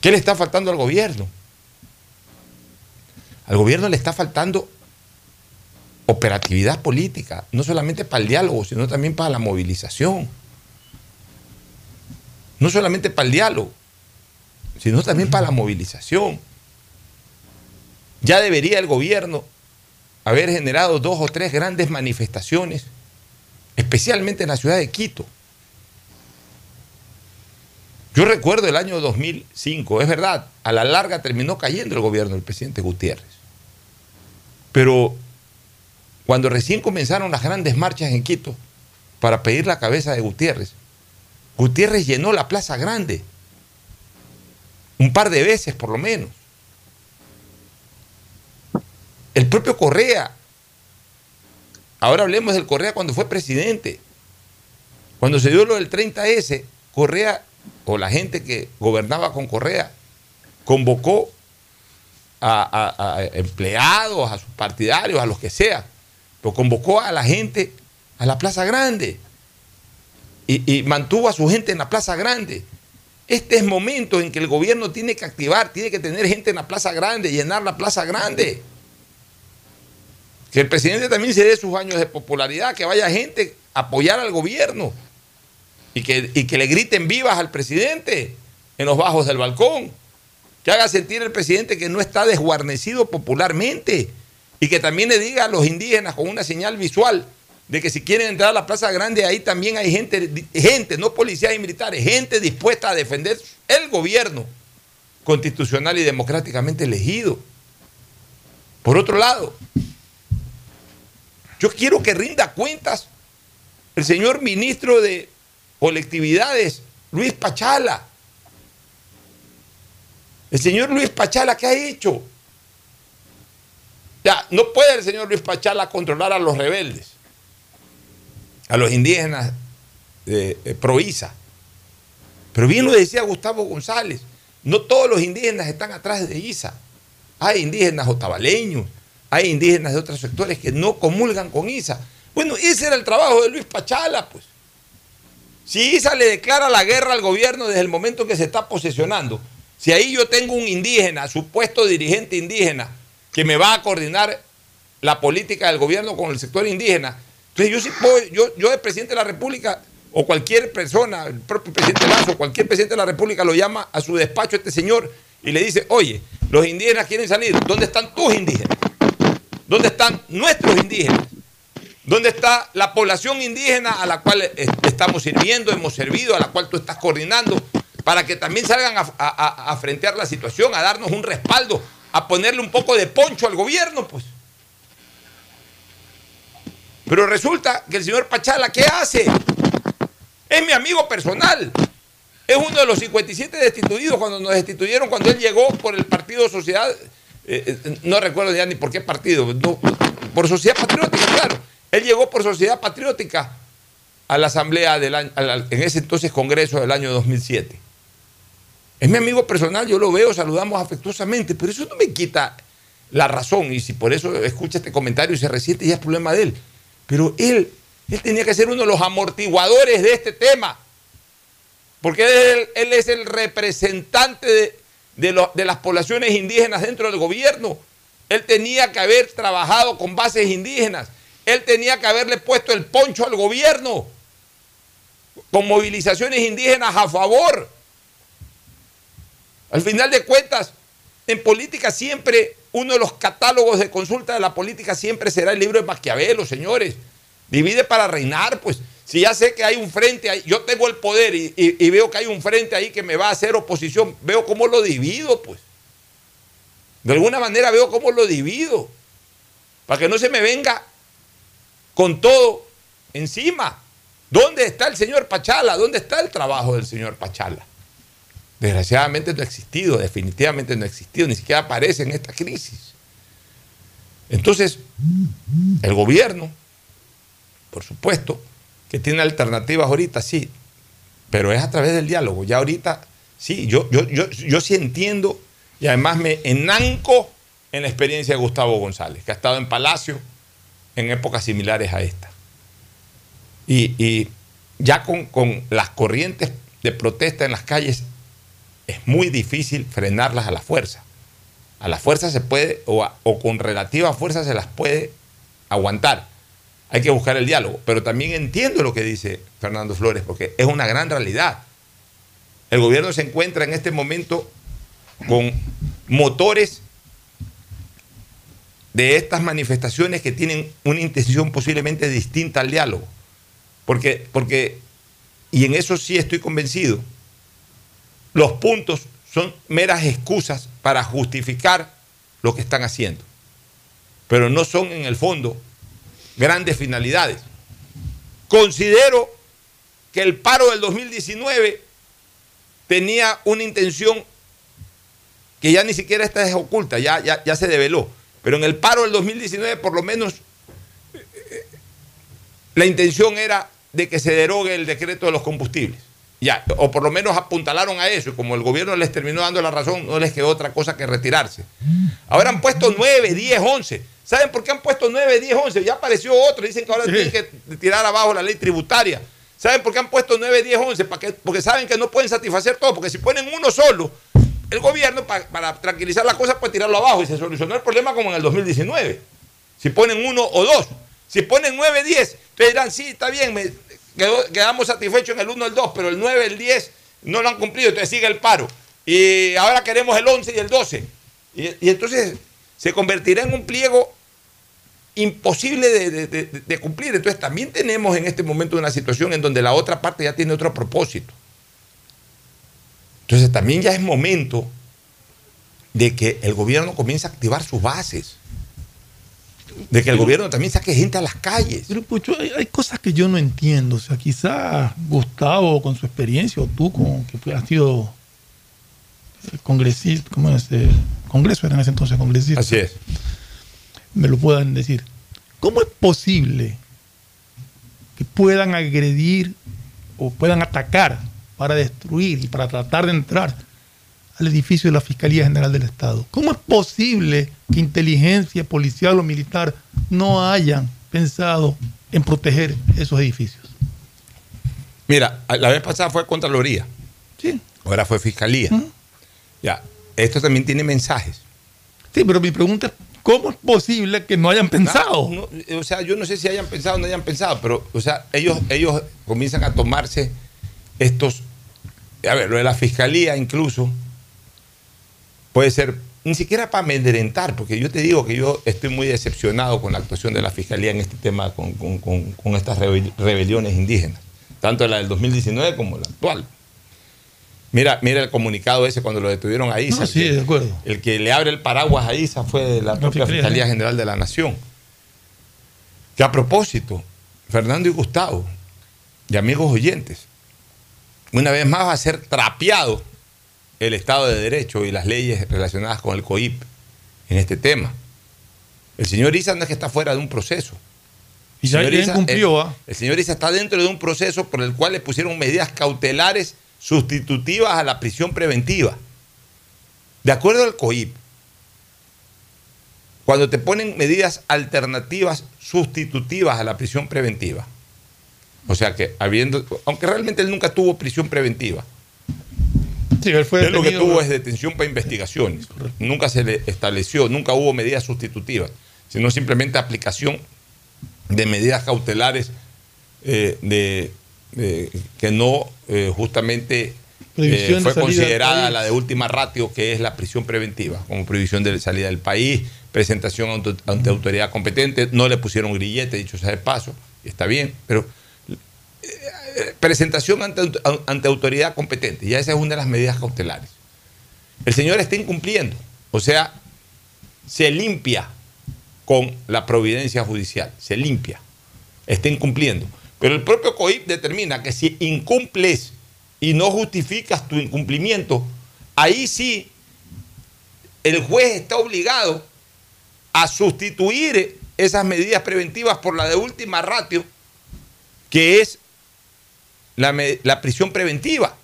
¿Qué le está faltando al gobierno? Al gobierno le está faltando operatividad política, no solamente para el diálogo, sino también para la movilización. No solamente para el diálogo, sino también para la movilización. Ya debería el gobierno haber generado dos o tres grandes manifestaciones, especialmente en la ciudad de Quito. Yo recuerdo el año 2005, es verdad, a la larga terminó cayendo el gobierno del presidente Gutiérrez. Pero cuando recién comenzaron las grandes marchas en Quito para pedir la cabeza de Gutiérrez, Gutiérrez llenó la Plaza Grande un par de veces por lo menos. El propio Correa, ahora hablemos del Correa cuando fue presidente, cuando se dio lo del 30S, Correa o la gente que gobernaba con Correa convocó a, empleados, a sus partidarios, a los que sea, pero convocó a la gente a la Plaza Grande y, y mantuvo a su gente en la Plaza Grande. Este es momento en que el gobierno tiene que activar, tiene que tener gente en la Plaza Grande, llenar la Plaza Grande. Que el presidente también se dé sus años de popularidad, que vaya gente a apoyar al gobierno y que, y que le griten vivas al presidente en los bajos del balcón. Que haga sentir el presidente que no está desguarnecido popularmente y que también le diga a los indígenas con una señal visual de que si quieren entrar a la Plaza Grande, ahí también hay gente, gente, no policías y militares, gente dispuesta a defender el gobierno constitucional y democráticamente elegido. Por otro lado, yo quiero que rinda cuentas el señor ministro de colectividades, Luis Pachala. El señor Luis Pachala, ¿qué ha hecho? Ya, no puede el señor Luis Pachala controlar a los rebeldes, a los indígenas de, Proiza. Pero bien lo decía Gustavo González, no todos los indígenas están atrás de ISA. Hay indígenas otavaleños, hay indígenas de otros sectores que no comulgan con ISA. Bueno, ese era el trabajo de Luis Pachala, pues. Si ISA le declara la guerra al gobierno desde el momento en que se está posesionando, si ahí yo tengo un indígena, supuesto dirigente indígena, que me va a coordinar la política del gobierno con el sector indígena, entonces yo sí puedo, yo, yo el presidente de la República o cualquier persona, el propio presidente Lazo, cualquier presidente de la República lo llama a su despacho este señor y le dice, oye, los indígenas quieren salir, ¿dónde están tus indígenas? ¿Dónde están nuestros indígenas? ¿Dónde está la población indígena a la cual eh, estamos sirviendo, hemos servido, a la cual tú estás coordinando, para que también salgan a, a- frentear la situación, a darnos un respaldo, a ponerle un poco de poncho al gobierno, pues? Pero resulta que el señor Pachala, ¿qué hace? Es mi amigo personal. Es uno de los 57 destituidos cuando nos destituyeron, cuando él llegó por el Partido Sociedad, eh, eh, no recuerdo ya ni por qué partido, por Sociedad Patriótica, claro. Él llegó por Sociedad Patriótica a la Asamblea del año, en ese entonces Congreso del año 2007. Es mi amigo personal, yo lo veo, saludamos afectuosamente, pero eso no me quita la razón. Y si por eso escucha este comentario y se resiente, ya es problema de él. Pero él, él tenía que ser uno de los amortiguadores de este tema. porque él es el representante de, de de las poblaciones indígenas dentro del gobierno. Él tenía que haber trabajado con bases indígenas. Él tenía que haberle puesto el poncho al gobierno con movilizaciones indígenas a favor. Al final de cuentas, en política siempre, uno de los catálogos de consulta de la política siempre será el libro de Maquiavelo, señores. Divide para reinar, pues. Si ya sé que hay un frente ahí, yo tengo el poder y, y- veo que hay un frente ahí que me va a hacer oposición, veo cómo lo divido, pues. De alguna manera veo cómo lo divido. Para que no se me venga con todo encima. ¿Dónde está el señor Pachala? ¿Dónde está el trabajo del señor Pachala? Desgraciadamente no ha existido, definitivamente no ha existido, ni siquiera aparece en esta crisis. Entonces, el gobierno, por supuesto, que tiene alternativas ahorita, sí, pero es a través del diálogo. Ya ahorita, sí, yo, yo, yo, yo sí entiendo y además me enanco en la experiencia de Gustavo González, que ha estado en Palacio en épocas similares a esta. Y, y ya con, con las corrientes de protesta en las calles es muy difícil frenarlas a la fuerza. A la fuerza se puede, o, con relativa fuerza se las puede aguantar. Hay que buscar el diálogo. Pero también entiendo lo que dice Fernando Flores, porque es una gran realidad. El gobierno se encuentra en este momento con motores de estas manifestaciones que tienen una intención posiblemente distinta al diálogo. Porque, porque, y en eso sí estoy convencido, los puntos son meras excusas para justificar lo que están haciendo. Pero no son en el fondo grandes finalidades. Considero que el paro del 2019 tenía una intención que ya ni siquiera está oculta, ya, ya, ya se develó. Pero en el paro del 2019 por lo menos eh, eh, la intención era de que se derogue el decreto de los combustibles. Ya, o por lo menos apuntalaron a eso, y como el gobierno les terminó dando la razón, no les quedó otra cosa que retirarse. Ahora han puesto 9, 10, 11. ¿Saben por qué han puesto 9, 10, 11? Ya apareció otro, dicen que ahora tienen que tirar abajo la ley tributaria. ¿Saben por qué han puesto 9, 10, 11? ¿Para? Porque saben que no pueden satisfacer todo, porque si ponen uno solo, el gobierno, pa- para tranquilizar las cosas, puede tirarlo abajo y se solucionó el problema como en el 2019. Si ponen uno o dos. Si ponen 9, 10, ustedes dirán, sí, está bien, me- quedó- quedamos satisfechos en el 1, el 2, pero el 9, el 10 no lo han cumplido, entonces sigue el paro. Y ahora queremos el 11 y el 12. Y, y entonces se convertirá en un pliego imposible de, de- de- de cumplir. Entonces también tenemos en este momento una situación en donde la otra parte ya tiene otro propósito. Entonces también ya es momento de que el gobierno comience a activar sus bases. De que el gobierno también saque gente a las calles. Pero Pucho, hay, hay cosas que yo no entiendo. O sea, quizás Gustavo con su experiencia o tú con que has sido eh, congresista, ¿cómo es? Eh, Congreso era en ese entonces congresista. Así es. Me lo puedan decir. ¿Cómo es posible que puedan agredir o puedan atacar para destruir y para tratar de entrar al edificio de la Fiscalía General del Estado? ¿Cómo es posible que inteligencia policial o militar no hayan pensado en proteger esos edificios? Mira, la vez pasada fue Contraloría. Sí. Ahora fue Fiscalía. Ya, esto también tiene mensajes. Sí, pero mi pregunta es, ¿cómo es posible que no hayan pensado? No, no, o sea, yo no sé si hayan pensado o no hayan pensado, pero, o sea, ellos, ellos comienzan a tomarse estos. A ver, lo de la fiscalía incluso puede ser ni siquiera para amedrentar, porque yo te digo que yo estoy muy decepcionado con la actuación de la fiscalía en este tema, con, con- con- con estas rebel- rebeliones indígenas, tanto la del 2019 como la actual. Mira, mira el comunicado ese cuando lo detuvieron a Isa. No, sí, el que- de acuerdo. El que le abre el paraguas a Isa fue la propia Fiscalía, Fiscalía ¿eh? General de la Nación. Que a propósito, Fernando y Gustavo, y amigos oyentes, una vez más va a ser trapeado el Estado de Derecho y las leyes relacionadas con el COIP en este tema. El señor Isa no es que está fuera de un proceso. Y ya señor Isa, cumplió, el, ¿ah? el señor Isa está dentro de un proceso por el cual le pusieron medidas cautelares sustitutivas a la prisión preventiva. De acuerdo al COIP, cuando te ponen medidas alternativas sustitutivas a la prisión preventiva, o sea que habiendo, aunque realmente él nunca tuvo prisión preventiva, Sí, él fue Él lo que tuvo es detención para investigaciones. Nunca se le estableció, nunca hubo medidas sustitutivas, sino simplemente aplicación de medidas cautelares eh, de, de- que no eh, justamente eh, fue considerada la de última ratio, que es la prisión preventiva, como prohibición de salida del país, presentación ante, ante autoridad competente. No le pusieron grillete, dicho sea de paso, y está bien, pero eh, presentación ante, ante autoridad competente. Ya esa es una de las medidas cautelares. El señor está incumpliendo. O sea, se limpia con la providencia judicial. Se limpia. Está incumpliendo. Pero el propio COIP determina que si incumples y no justificas tu incumplimiento, ahí sí el juez está obligado a sustituir esas medidas preventivas por la de última ratio, que es la, prisión preventiva.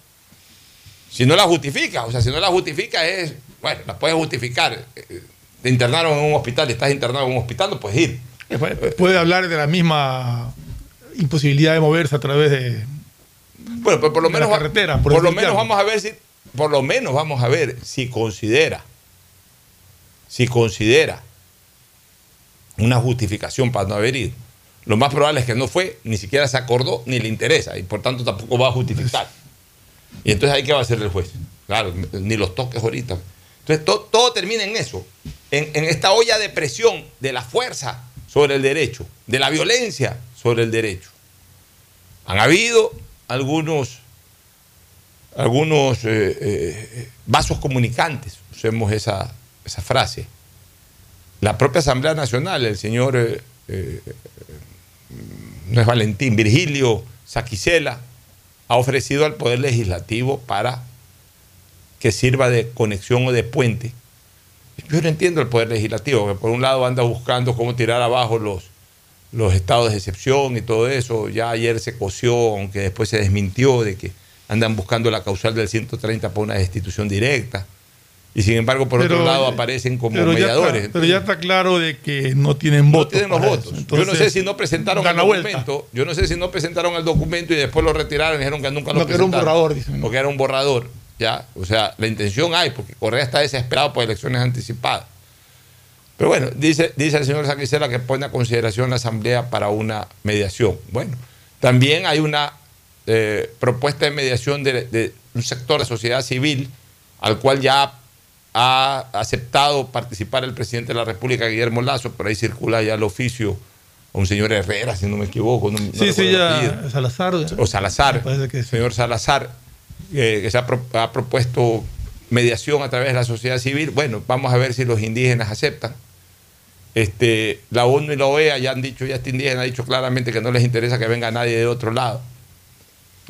Si no la justifica, o sea, si no la justifica es, bueno, la puedes justificar. Eh, Te internaron en un hospital, estás internado en un hospital, no puedes ir. Puede hablar de la misma imposibilidad de moverse a través de. Bueno, pero por lo la menos, va- carretera, por, por lo menos vamos a ver si, por lo menos vamos a ver si considera, si considera una justificación para no haber ido. Lo más probable es que no fue, ni siquiera se acordó, ni le interesa, y por tanto tampoco va a justificar. Y entonces ahí qué va a hacer el juez. Claro, ni los toques ahorita. Entonces to- todo, termina en eso, en, en esta olla de presión de la fuerza sobre el derecho, de la violencia sobre el derecho. Han habido algunos, algunos eh, eh, vasos comunicantes, usemos esa, esa frase. La propia Asamblea Nacional, el señor, eh, eh, no es Valentín, Virgilio Saquicela, ha ofrecido al Poder Legislativo para que sirva de conexión o de puente. Yo no entiendo el Poder Legislativo, que por un lado anda buscando cómo tirar abajo los, los estados de excepción y todo eso. Ya ayer se coció, aunque después se desmintió de que andan buscando la causal del 130 para una destitución directa. Y sin embargo, por Pero- otro lado, aparecen como pero ya está- mediadores. pero ya está claro de que no tienen votos. tienen los votos. yo no sé si no presentaron el vuelta. documento. Yo no sé si no presentaron el documento y después lo retiraron y dijeron que nunca lo No, que era un presentaron. borrador, dicen. Porque era un borrador. ¿ya? O sea, la intención hay, porque Correa está desesperado por elecciones anticipadas. Pero bueno, dice, dice el señor Saquicela que pone a consideración la Asamblea para una mediación. Bueno, también hay una eh, propuesta de mediación de, de un sector de sociedad civil al cual ya ha aceptado participar el presidente de la República, Guillermo Lazo, por ahí circula ya el oficio a un señor Herrera, si no me equivoco. no- no Sí, sí, ya. Salazar. o Salazar, que sí. señor Salazar, eh, que se ha, pro- ha propuesto mediación a través de la sociedad civil. Bueno, vamos a ver si los indígenas aceptan. Este, la ONU y la OEA ya han dicho, ya este indígena ha dicho claramente que no les interesa que venga nadie de otro lado.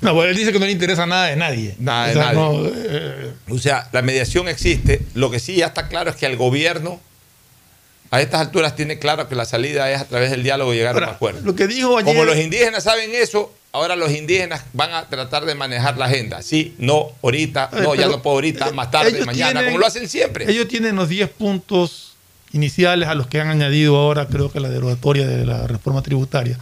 No, bueno, él dice que no le interesa nada de nadie. Nada de O sea, nadie. no, eh, O sea, la mediación existe. Lo que sí ya está claro es que el gobierno a estas alturas tiene claro que la salida es a través del diálogo y llegar a un acuerdo. lo que dijo ayer. Como los indígenas saben eso, ahora los indígenas van a tratar de manejar la agenda. Sí, no, ahorita, Eh, no, ya no puedo ahorita, más tarde, mañana, tienen- como lo hacen siempre. Ellos tienen los 10 puntos iniciales a los que han añadido ahora, creo que la derogatoria de la reforma tributaria.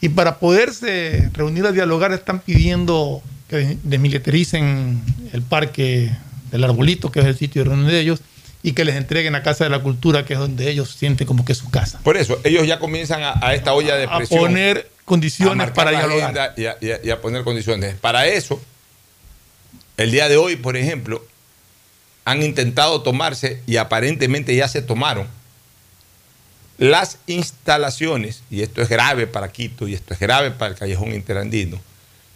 Y para poderse reunir a dialogar están pidiendo que desmilitaricen el parque del Arbolito, que es el sitio de reunión de ellos, y que les entreguen la Casa de la Cultura, que es donde ellos sienten como que es su casa. Por eso, ellos ya comienzan a, a esta olla de A presión. poner condiciones a para dialogar. agenda y a, y a- y a poner condiciones. Para eso, el día de hoy, por ejemplo, han intentado tomarse y aparentemente ya se tomaron las instalaciones, y esto es grave para Quito y esto es grave para el Callejón Interandino,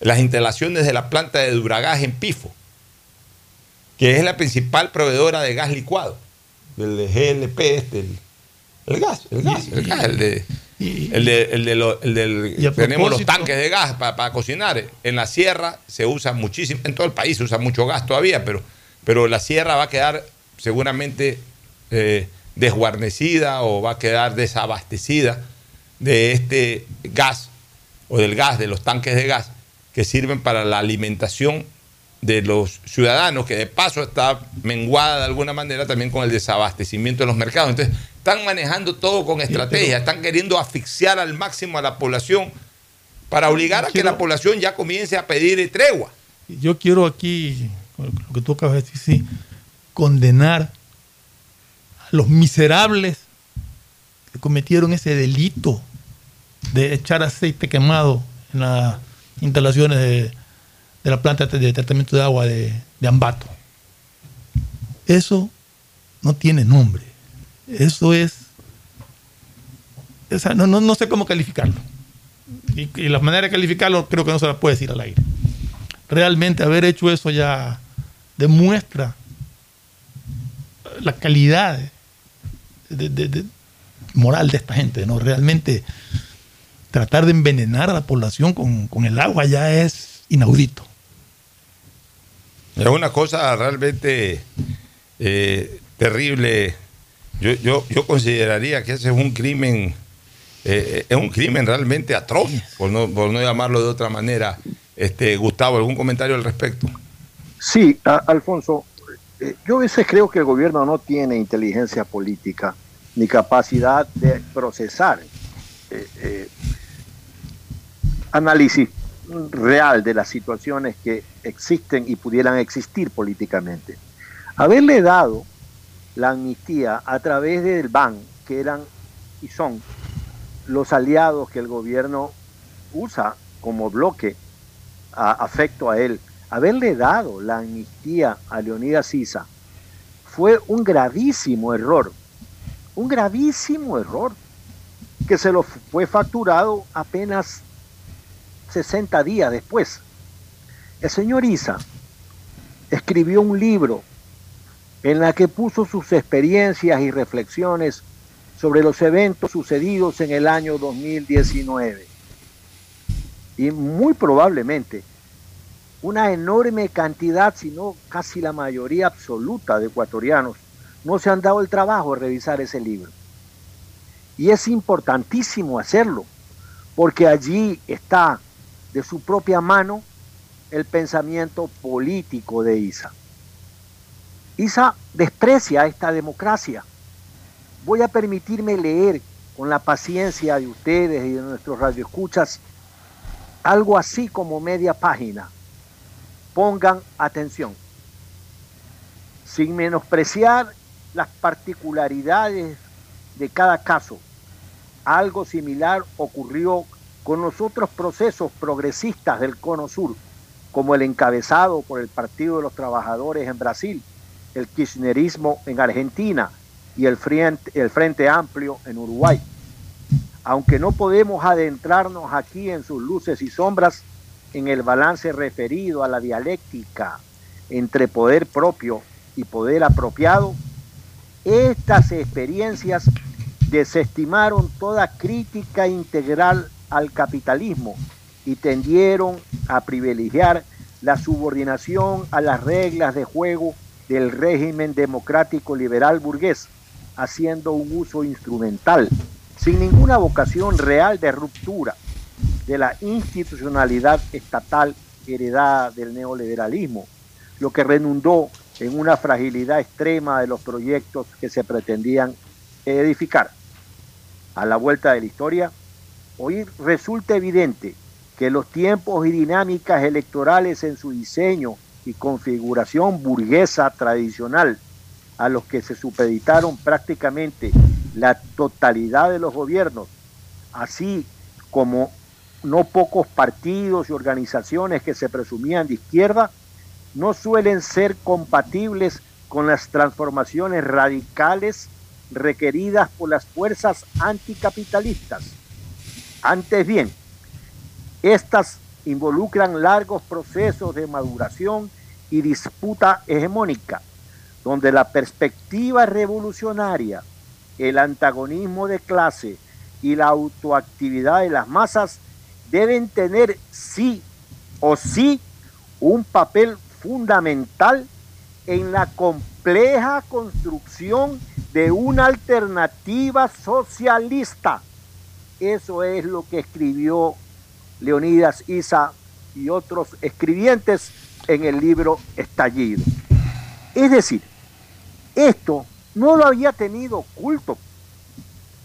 las instalaciones de la planta de Duragás en Pifo, que es la principal proveedora de gas licuado, del GLP, este, el, el gas, el gas, el gas, el de, el de, el de lo- el tenemos los tanques de gas para, para cocinar. En la sierra se usa muchísimo, en todo el país se usa mucho gas todavía, pero, pero la sierra va a quedar seguramente eh, desguarnecida o va a quedar desabastecida de este gas o del gas, de los tanques de gas que sirven para la alimentación de los ciudadanos, que de paso está menguada de alguna manera también con el desabastecimiento de los mercados. Entonces, están manejando todo con estrategia, están queriendo asfixiar al máximo a la población para obligar a que la población ya comience a pedir tregua. Yo quiero aquí lo que tú acabas de decir, sí, condenar a los miserables que cometieron ese delito de echar aceite quemado en las instalaciones de, la planta de tratamiento de agua de, Ambato. Eso no tiene nombre. Eso es... no, no, no sé cómo calificarlo. Y, y la manera de calificarlo creo que no se la puede decir al aire. Realmente haber hecho eso ya demuestra la calidad de, de- de- moral de esta gente, ¿no? Realmente tratar de envenenar a la población con, con el agua ya es inaudito. Es una cosa realmente eh, terrible. Yo, yo, yo consideraría que ese es un crimen, eh, es un crimen realmente atroz, por no, por no llamarlo de otra manera. Este, Gustavo, ¿algún comentario al respecto? Sí, Alfonso, eh, yo a veces creo que el gobierno no tiene inteligencia política ni capacidad de procesar eh, eh, análisis real de las situaciones que existen y pudieran existir políticamente. Haberle dado la amnistía a través del BAN, que eran y son los aliados que el gobierno usa como bloque a- afecto a él, haberle dado la amnistía a Leonidas Sisa fue un gravísimo error, un gravísimo error que se lo fue facturado apenas 60 días después. El señor Isa escribió un libro en la que puso sus experiencias y reflexiones sobre los eventos sucedidos en el año 2019. Y muy probablemente una enorme cantidad, si no casi la mayoría absoluta de ecuatorianos, no se han dado el trabajo de revisar ese libro. Y es importantísimo hacerlo, porque allí está de su propia mano el pensamiento político de Isa. Isa desprecia esta democracia. Voy a permitirme leer con la paciencia de ustedes y de nuestros radioescuchas algo así como media página. Pongan atención. Sin menospreciar las particularidades de cada caso, algo similar ocurrió con los otros procesos progresistas del Cono Sur, como el encabezado por el Partido de los Trabajadores en Brasil, el kirchnerismo en Argentina y el Frente, el Frente Amplio en Uruguay. Aunque no podemos adentrarnos aquí en sus luces y sombras, en el balance referido a la dialéctica entre poder propio y poder apropiado, estas experiencias desestimaron toda crítica integral al capitalismo y tendieron a privilegiar la subordinación a las reglas de juego del régimen democrático liberal burgués, haciendo un uso instrumental, sin ninguna vocación real de ruptura de la institucionalidad estatal heredada del neoliberalismo, lo que redundó en una fragilidad extrema de los proyectos que se pretendían edificar. A la vuelta de la historia, hoy resulta evidente que los tiempos y dinámicas electorales en su diseño y configuración burguesa tradicional, a los que se supeditaron prácticamente la totalidad de los gobiernos, así como no pocos partidos y organizaciones que se presumían de izquierda, no suelen ser compatibles con las transformaciones radicales requeridas por las fuerzas anticapitalistas. Antes bien, estas involucran largos procesos de maduración y disputa hegemónica, donde la perspectiva revolucionaria, el antagonismo de clase y la autoactividad de las masas deben tener sí o sí un papel fundamental en la compleja construcción de una alternativa socialista. Eso es lo que escribió Leonidas Isa y otros escribientes en el libro Estallido. Es decir, esto no lo había tenido oculto.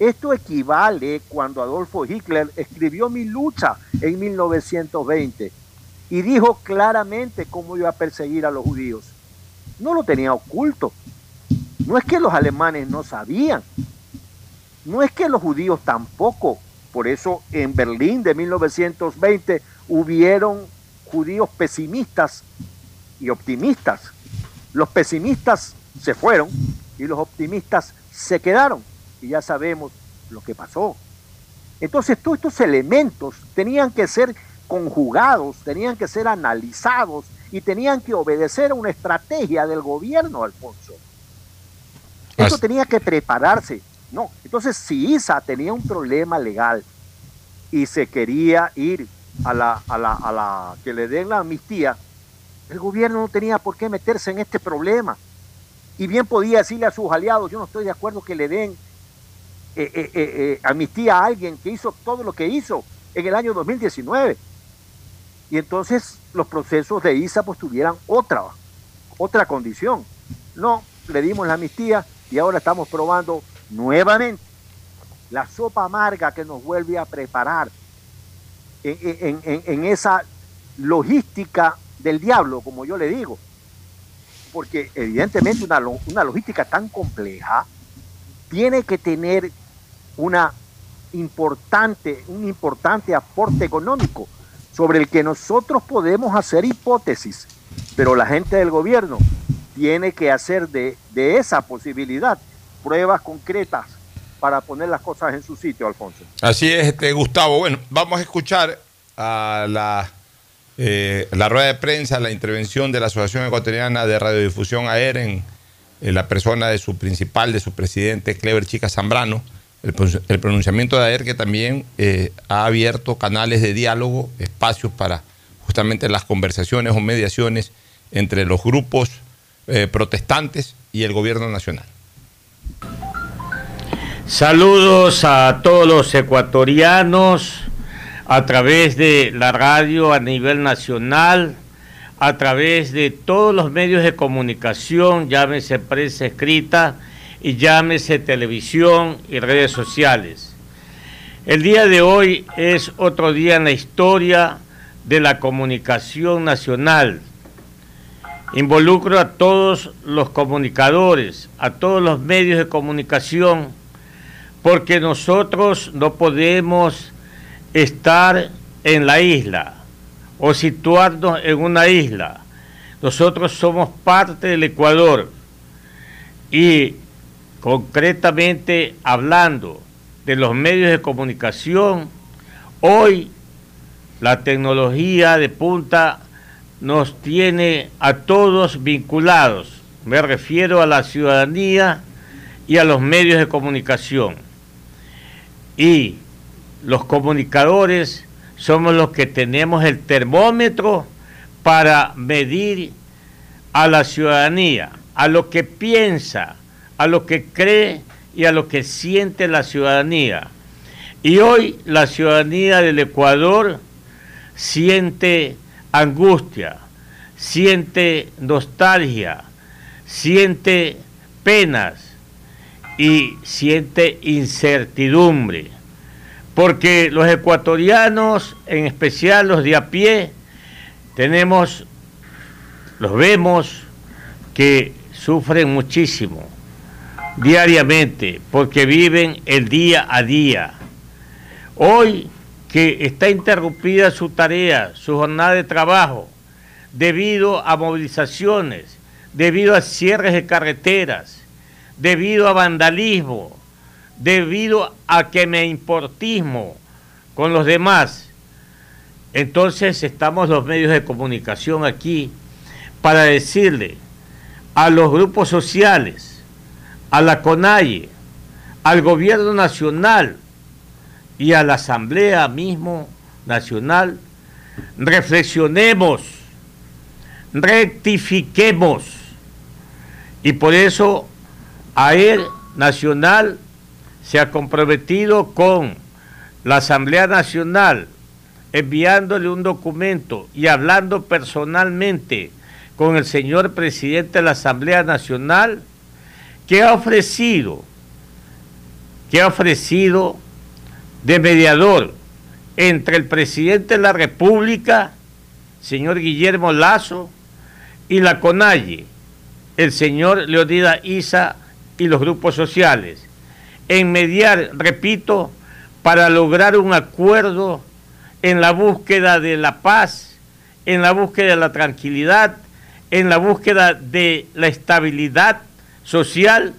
Esto equivale cuando Adolfo Hitler escribió Mi lucha en 1920 y dijo claramente cómo iba a perseguir a los judíos. No lo tenía oculto. No es que los alemanes no sabían. No es que los judíos tampoco. Por eso en Berlín de 1920 hubieron judíos pesimistas y optimistas. Los pesimistas se fueron y los optimistas se quedaron. Y ya sabemos lo que pasó. Entonces todos estos elementos tenían que ser conjugados, tenían que ser analizados y tenían que obedecer a una estrategia del gobierno, Alfonso. Esto tenía que prepararse. No, entonces si ISA tenía un problema legal y se quería ir a la, a la, a la que le den la amnistía, el gobierno no tenía por qué meterse en este problema. Y bien podía decirle a sus aliados, yo no estoy de acuerdo que le den eh, eh, eh, amnistía a alguien que hizo todo lo que hizo en el año 2019. Y entonces los procesos de ISA pues tuvieran otra, otra condición. No, le dimos la amnistía y ahora estamos probando nuevamente la sopa amarga que nos vuelve a preparar en, en- esa logística del diablo, como yo le digo. Porque evidentemente una, una logística tan compleja tiene que tener una importante, un importante aporte económico sobre el que nosotros podemos hacer hipótesis, pero la gente del gobierno tiene que hacer de, de esa posibilidad pruebas concretas para poner las cosas en su sitio, Alfonso. Así es, este, Gustavo. Bueno, vamos a escuchar a la, eh, la rueda de prensa, la intervención de la Asociación Ecuatoriana de Radiodifusión AER en, en la persona de su principal, de su presidente, Clever Chica Zambrano. El, el pronunciamiento de AER que también eh, ha abierto canales de diálogo, espacios para justamente las conversaciones o mediaciones entre los grupos eh, protestantes y el gobierno nacional. Saludos a todos los ecuatorianos a través de la radio a nivel nacional, a través de todos los medios de comunicación, llámese prensa escrita y llámese televisión y redes sociales. El día de hoy es otro día en la historia de la comunicación nacional. Involucro a todos los comunicadores, a todos los medios de comunicación, porque nosotros no podemos estar en la isla o situarnos en una isla. Nosotros somos parte del Ecuador y concretamente hablando de los medios de comunicación, hoy la tecnología de punta nos tiene a todos vinculados. Me refiero a la ciudadanía y a los medios de comunicación. Y los comunicadores somos los que tenemos el termómetro para medir a la ciudadanía, a lo que piensa, a lo que cree y a lo que siente la ciudadanía. Y hoy la ciudadanía del Ecuador siente angustia, siente nostalgia, siente penas y siente incertidumbre. Porque los ecuatorianos, en especial los de a pie, tenemos, los vemos que sufren muchísimo diariamente porque viven el día a día. Hoy que está interrumpida su tarea, su jornada de trabajo, debido a movilizaciones, debido a cierres de carreteras, debido a vandalismo, debido a que me importismo con los demás. Entonces estamos los medios de comunicación aquí para decirle a los grupos sociales, a la CONAIE, al gobierno nacional y a la Asamblea mismo nacional, reflexionemos, rectifiquemos. Y por eso AER Nacional se ha comprometido con la Asamblea Nacional, enviándole un documento y hablando personalmente con el señor presidente de la Asamblea Nacional, que ha ofrecido, ha ofrecido de mediador entre el presidente de la República señor Guillermo Lazo, y la CONALLE, el señor Leonidas Isa y los grupos sociales, en mediar, repito, para lograr un acuerdo en la búsqueda de la paz, en la búsqueda de la tranquilidad, en la búsqueda de la estabilidad social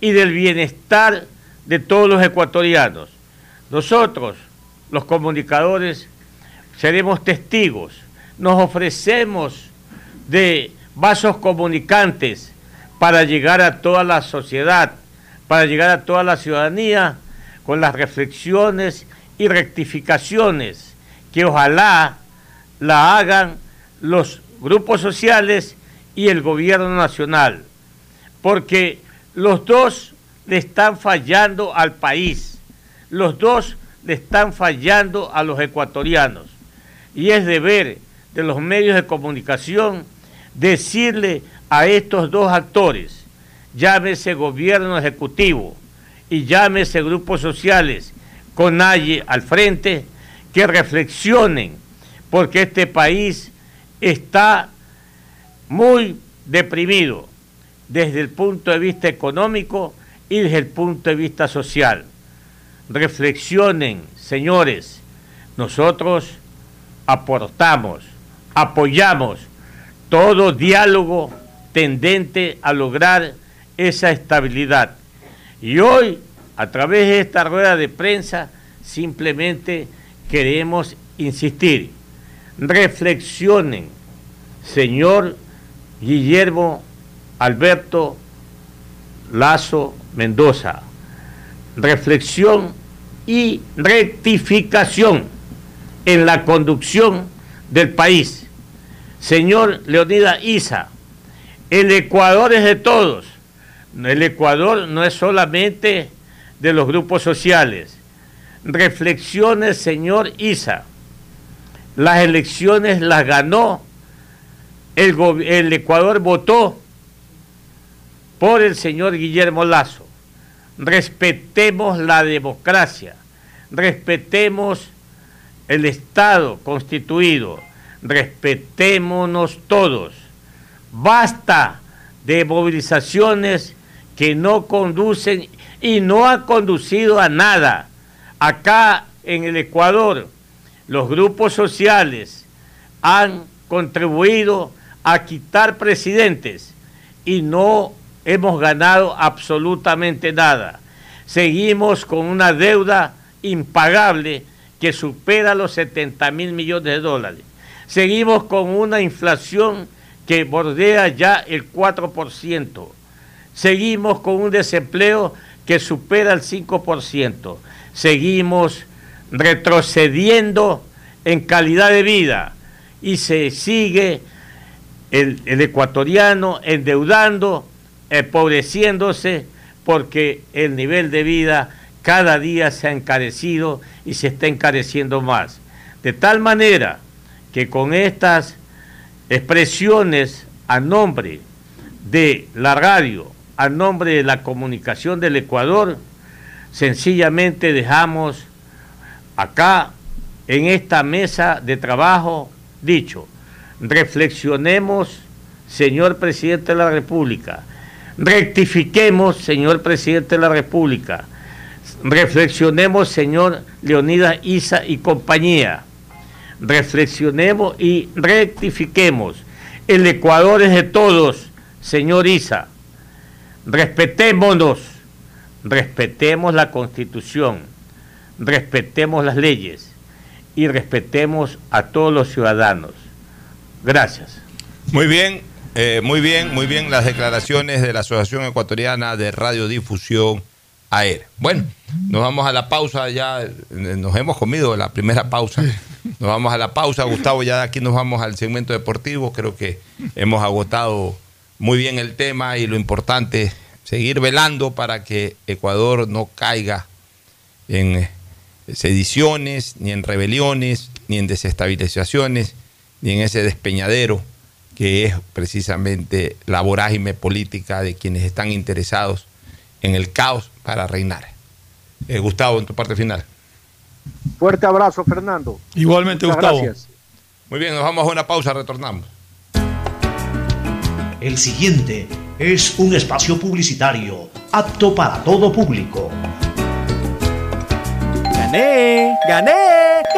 y del bienestar de todos los ecuatorianos. Nosotros, los comunicadores, seremos testigos, nos ofrecemos de vasos comunicantes para llegar a toda la sociedad, para llegar a toda la ciudadanía con las reflexiones y rectificaciones que ojalá la hagan los grupos sociales y el gobierno nacional, porque los dos le están fallando al país, los dos le están fallando a los ecuatorianos, y es deber de los medios de comunicación decirle a estos dos actores, llámese gobierno ejecutivo y llámese grupos sociales con nadie al frente, que reflexionen, porque este país está muy deprimido desde el punto de vista económico y desde el punto de vista social. Reflexionen, señores, nosotros aportamos, apoyamos todo diálogo tendente a lograr esa estabilidad. Y hoy, a través de esta rueda de prensa, simplemente queremos insistir, reflexionen, señor Guillermo Alberto Lazo Mendoza, reflexión y rectificación en la conducción del país. Señor Leonidas Isa, el Ecuador es de todos. El Ecuador no es solamente de los grupos sociales. Reflexiones, señor Isa. Las elecciones las ganó. El, el Ecuador votó por el señor Guillermo Lazo. Respetemos la democracia. Respetemos el Estado constituido respetémonos todos. Basta de movilizaciones que no conducen y no ha conducido a nada. Acá en el Ecuador, los grupos sociales han contribuido a quitar presidentes y no hemos ganado absolutamente nada. Seguimos con una deuda impagable que supera los 70 mil millones de dólares. Seguimos con una inflación que bordea ya el 4%. Seguimos con un desempleo que supera el 5%. Seguimos retrocediendo en calidad de vida y se sigue el, ecuatoriano endeudando, empobreciéndose, porque el nivel de vida cada día se ha encarecido y se está encareciendo más. De tal manera que con estas expresiones a nombre de la radio, a nombre de la comunicación del Ecuador, sencillamente dejamos acá en esta mesa de trabajo dicho, reflexionemos, señor presidente de la República, rectifiquemos, señor presidente de la República, reflexionemos, señor Leonidas Isa y compañía reflexionemos y rectifiquemos. El Ecuador es de todos, señor Isa. Respetémonos, respetemos la constitución, respetemos las leyes y respetemos a todos los ciudadanos. Gracias. Muy bien, eh, muy bien, muy bien las declaraciones de la Asociación Ecuatoriana de Radiodifusión AER. Bueno, nos vamos a la pausa ya, eh, nos hemos comido la primera pausa. Nos vamos a la pausa, Gustavo, ya de aquí nos vamos al segmento deportivo. Creo que hemos agotado muy bien el tema y lo importante, seguir velando para que Ecuador no caiga en eh, sediciones, ni en rebeliones, ni en desestabilizaciones, ni en ese despeñadero que es precisamente la vorágine política de quienes están interesados en el caos para reinar. Eh, Gustavo, en tu parte final. Fuerte abrazo, Fernando. Igualmente, Muchas Gustavo. Gracias. Muy bien, nos vamos a una pausa, retornamos. El siguiente es un espacio publicitario apto para todo público. ¡Gané! ¡Gané!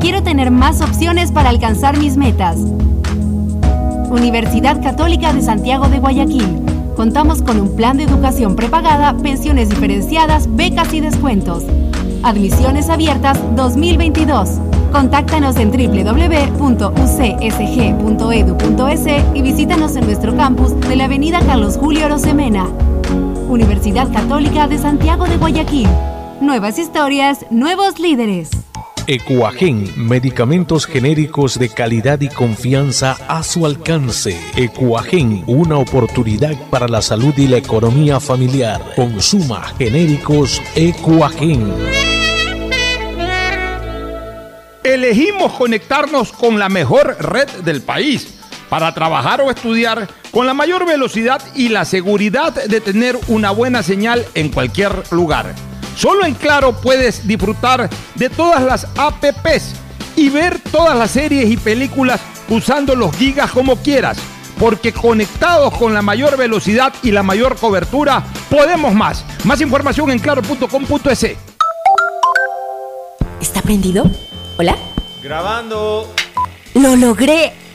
Quiero tener más opciones para alcanzar mis metas. Universidad Católica de Santiago de Guayaquil. Contamos con un plan de educación prepagada, pensiones diferenciadas, becas y descuentos. Admisiones abiertas 2022. Contáctanos en www.ucsg.edu.es y visítanos en nuestro campus de la Avenida Carlos Julio Rosemena. Universidad Católica de Santiago de Guayaquil. Nuevas historias, nuevos líderes. Ecuagen, medicamentos genéricos de calidad y confianza a su alcance. Ecuagen, una oportunidad para la salud y la economía familiar. Consuma genéricos Ecuagen. Elegimos conectarnos con la mejor red del país para trabajar o estudiar con la mayor velocidad y la seguridad de tener una buena señal en cualquier lugar. Solo en Claro puedes disfrutar de todas las apps y ver todas las series y películas usando los gigas como quieras. Porque conectados con la mayor velocidad y la mayor cobertura, podemos más. Más información en claro.com.es. ¿Está prendido? ¿Hola? Grabando. ¡Lo logré!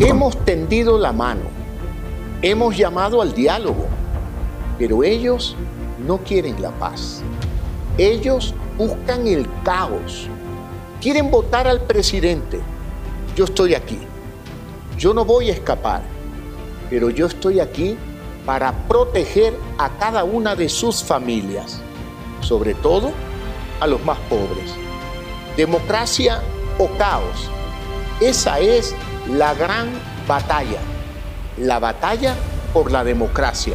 Hemos tendido la mano, hemos llamado al diálogo, pero ellos no quieren la paz. Ellos buscan el caos. Quieren votar al presidente. Yo estoy aquí. Yo no voy a escapar, pero yo estoy aquí para proteger a cada una de sus familias, sobre todo a los más pobres. Democracia o caos. Esa es la gran batalla. La batalla por la democracia.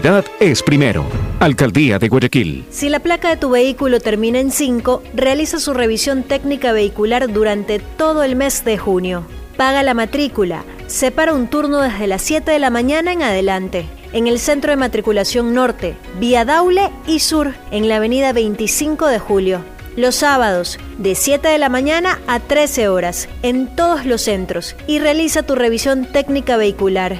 es primero. Alcaldía de Guayaquil. Si la placa de tu vehículo termina en 5, realiza su revisión técnica vehicular durante todo el mes de junio. Paga la matrícula. Separa un turno desde las 7 de la mañana en adelante. En el Centro de Matriculación Norte, Vía Daule y Sur, en la avenida 25 de Julio. Los sábados, de 7 de la mañana a 13 horas, en todos los centros. Y realiza tu revisión técnica vehicular.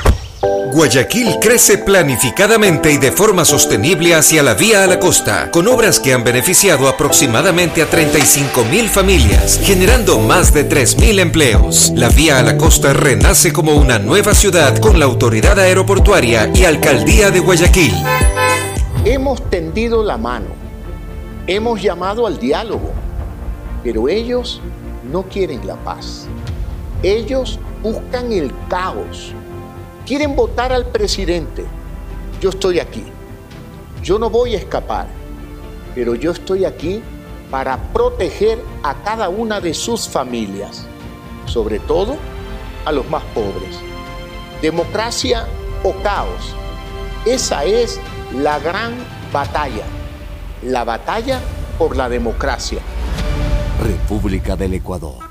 Guayaquil crece planificadamente y de forma sostenible hacia la vía a la costa, con obras que han beneficiado aproximadamente a 35 mil familias, generando más de 3 mil empleos. La vía a la costa renace como una nueva ciudad con la autoridad aeroportuaria y alcaldía de Guayaquil. Hemos tendido la mano, hemos llamado al diálogo, pero ellos no quieren la paz. Ellos buscan el caos quieren votar al presidente. Yo estoy aquí. Yo no voy a escapar, pero yo estoy aquí para proteger a cada una de sus familias, sobre todo a los más pobres. Democracia o caos. Esa es la gran batalla. La batalla por la democracia. República del Ecuador.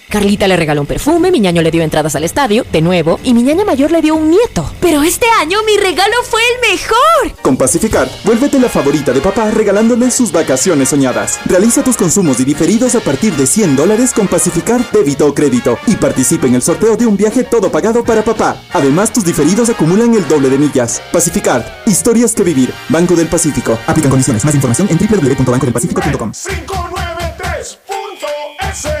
Carlita le regaló un perfume, mi ñaño le dio entradas al estadio, de nuevo, y mi ñaña mayor le dio un nieto. Pero este año mi regalo fue el mejor. Con Pacificar, vuélvete la favorita de papá regalándole sus vacaciones soñadas. Realiza tus consumos y diferidos a partir de 100 dólares con Pacificar débito o crédito y participa en el sorteo de un viaje todo pagado para papá. Además, tus diferidos acumulan el doble de millas. Pacificar, historias que vivir. Banco del Pacífico. Aplican condiciones. Más información en www.bancodelpacifico.com. 593.es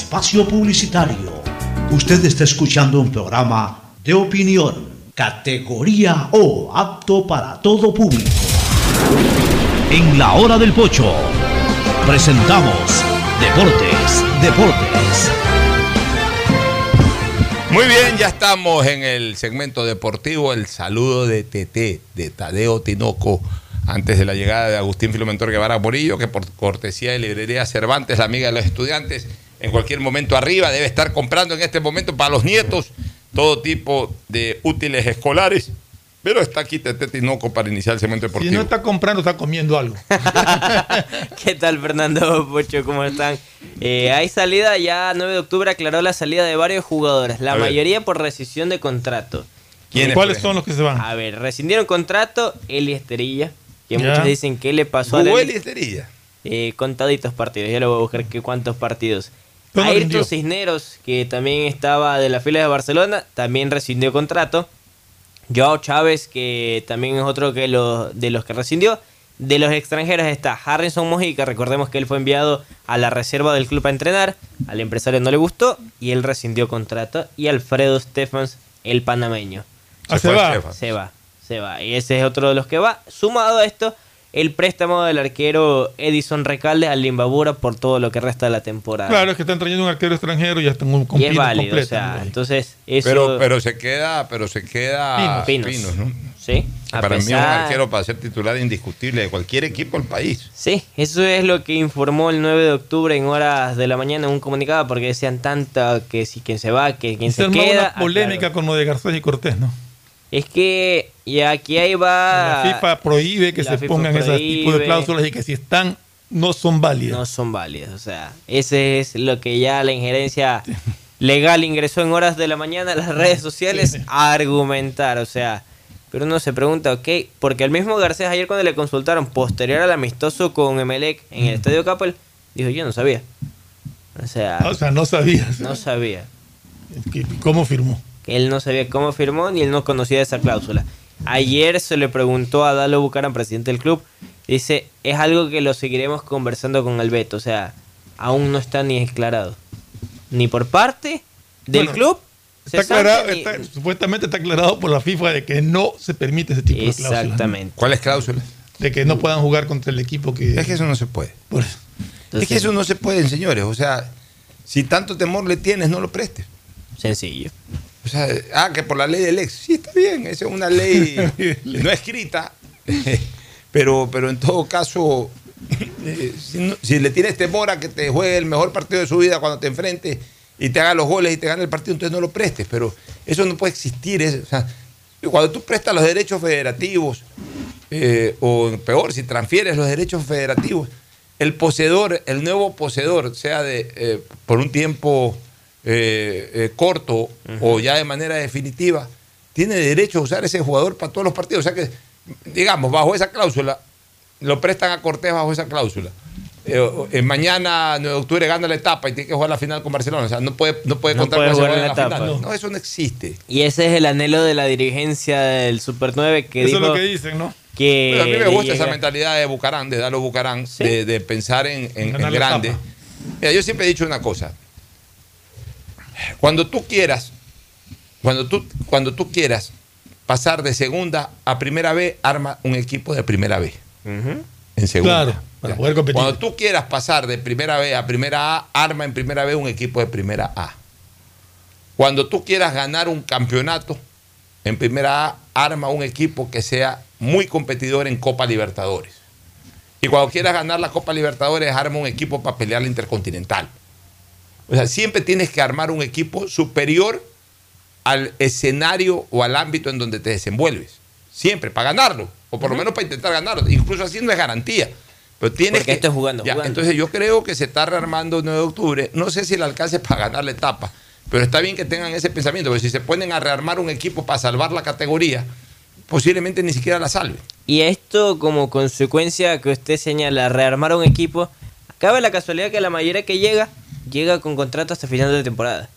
espacio publicitario. Usted está escuchando un programa de opinión, categoría O, apto para todo público. En la hora del pocho, presentamos Deportes, Deportes. Muy bien, ya estamos en el segmento deportivo. El saludo de TT, de Tadeo Tinoco, antes de la llegada de Agustín Filomentor Guevara Morillo, que por cortesía de Librería Cervantes, la amiga de los estudiantes, en cualquier momento arriba debe estar comprando en este momento para los nietos todo tipo de útiles escolares. Pero está aquí Tete Tinoco para iniciar el segmento Si deportivo. no está comprando, está comiendo algo. ¿Qué tal, Fernando Pocho? ¿Cómo están? Eh, hay salida, ya 9 de octubre aclaró la salida de varios jugadores, la A ver. mayoría por rescisión de contrato. ¿Quiénes, ¿Cuáles son los que se van? A ver, rescindieron contrato Eli Esterilla, que Ya. muchos dicen que le pasó a ¿Jugó la Eli Esterilla? Eh, contaditos partidos, ya lo voy a buscar que cuántos partidos. Ayrton Cisneros, que también estaba de la fila de Barcelona, también rescindió contrato. Joao Chávez, que también es otro que lo, de los que rescindió. De los extranjeros está Harrison Mojica, recordemos que él fue enviado a la reserva del club a entrenar, al empresario no le gustó y él rescindió contrato. Y Alfredo Stephens, el panameño. Ah, se va. Se va, se va. Y ese es otro de los que va. Sumado a esto, el préstamo del arquero Edison Recalde al Limbabura por todo lo que resta de la temporada. Claro, es que están trayendo un arquero extranjero y ya están y con es válido, o sea, ¿no? entonces eso... Pero, pero se queda, pero se queda Pinos. Pinos. ¿no? Sí, a Para mí es un arquero para ser titular indiscutible de cualquier equipo del país. Sí, eso es lo que informó el 9 de octubre en horas de la mañana en un comunicado porque decían tanta que si quien se va, que quien Se se queda. una polémica Ah, con lo de Garcés y Cortés, ¿no? Es que y aquí ahí va... La FIFA prohíbe que se FIFA pongan ese tipo de cláusulas y que si están, no son válidas. No son válidas, o sea, ese es lo que ya la injerencia legal ingresó en horas de la mañana a las redes sociales a argumentar, o sea, pero uno se pregunta, ok, porque el mismo Garcés ayer cuando le consultaron posterior al amistoso con Emelec en el Estadio Capel, dijo, yo no sabía. O sea, O sea, no sabías. no sabía. ¿Qué- ¿Cómo firmó? Que él no sabía cómo firmó ni él no conocía esa cláusula. Ayer se le preguntó a Dalo Bucaram, presidente del club, dice, es algo que lo seguiremos conversando con el Beto, o sea, aún no está ni declarado. Ni por parte del Bueno, club. Está aclarado, ni- está- supuestamente está aclarado por la FIFA de que no se permite ese tipo de cláusulas. Exactamente. ¿Cuáles cláusulas? De que no puedan jugar contra el equipo que... Es que eso no se puede. Por- es que eso no se puede, señores. O sea, si tanto temor le tienes, no lo prestes. Sencillo. O sea, ah, que por la ley del ex. Sí, está bien. Esa es una ley no escrita. Pero, pero en todo caso, eh, si, no- si le tienes temor a que te juegue el mejor partido de su vida cuando te enfrentes y te haga los goles y te gane el partido, entonces no lo prestes. Pero eso no puede existir. es- o sea, cuando tú prestas los derechos federativos, eh, o peor, si transfieres los derechos federativos, el poseedor, el nuevo poseedor, sea de eh, por un tiempo eh, eh, corto o ya de manera definitiva, tiene derecho a usar ese jugador para todos los partidos. O sea que, digamos, bajo esa cláusula, lo prestan a Cortés bajo esa cláusula. Eh, eh, mañana, 9 de octubre, gana la etapa y tiene que jugar la final con Barcelona. O sea, no puede, no puede No contar puede con ese jugar en la final. etapa. No, eso no existe. Y ese es el anhelo de la dirigencia del Super 9 que Eso dijo es lo que dicen, ¿no? que Pero a mí me gusta esa mentalidad de Bucarán, de Dalo Bucarán, de, de pensar en, en- en grande. etapa. Mira, yo siempre he dicho una cosa. Cuando tú quieras, cuando tú, cuando tú quieras pasar de segunda a primera B, arma un equipo de primera B. En segunda. Claro, para poder competir. Cuando tú quieras pasar de primera B a primera A, arma en primera B un equipo de primera A. Cuando tú quieras ganar un campeonato en primera A, arma un equipo que sea muy competidor en Copa Libertadores. Y cuando quieras ganar la Copa Libertadores, arma un equipo para pelear la Intercontinental. O sea, siempre tienes que armar un equipo superior al escenario o al ámbito en donde te desenvuelves. Siempre, para ganarlo. O por lo menos para intentar ganarlo. Incluso así no es garantía. Pero tienes Porque que. esto es jugando, Ya, jugando. Entonces yo creo que se está rearmando el 9 de octubre. No sé si el alcance para ganar la etapa. Pero está bien que tengan ese pensamiento. Porque si se ponen a rearmar un equipo para salvar la categoría, posiblemente ni siquiera la salve. Y esto como consecuencia que usted señala, rearmar un equipo, cabe la casualidad que la mayoría que llega, llega con contrato hasta final de temporada.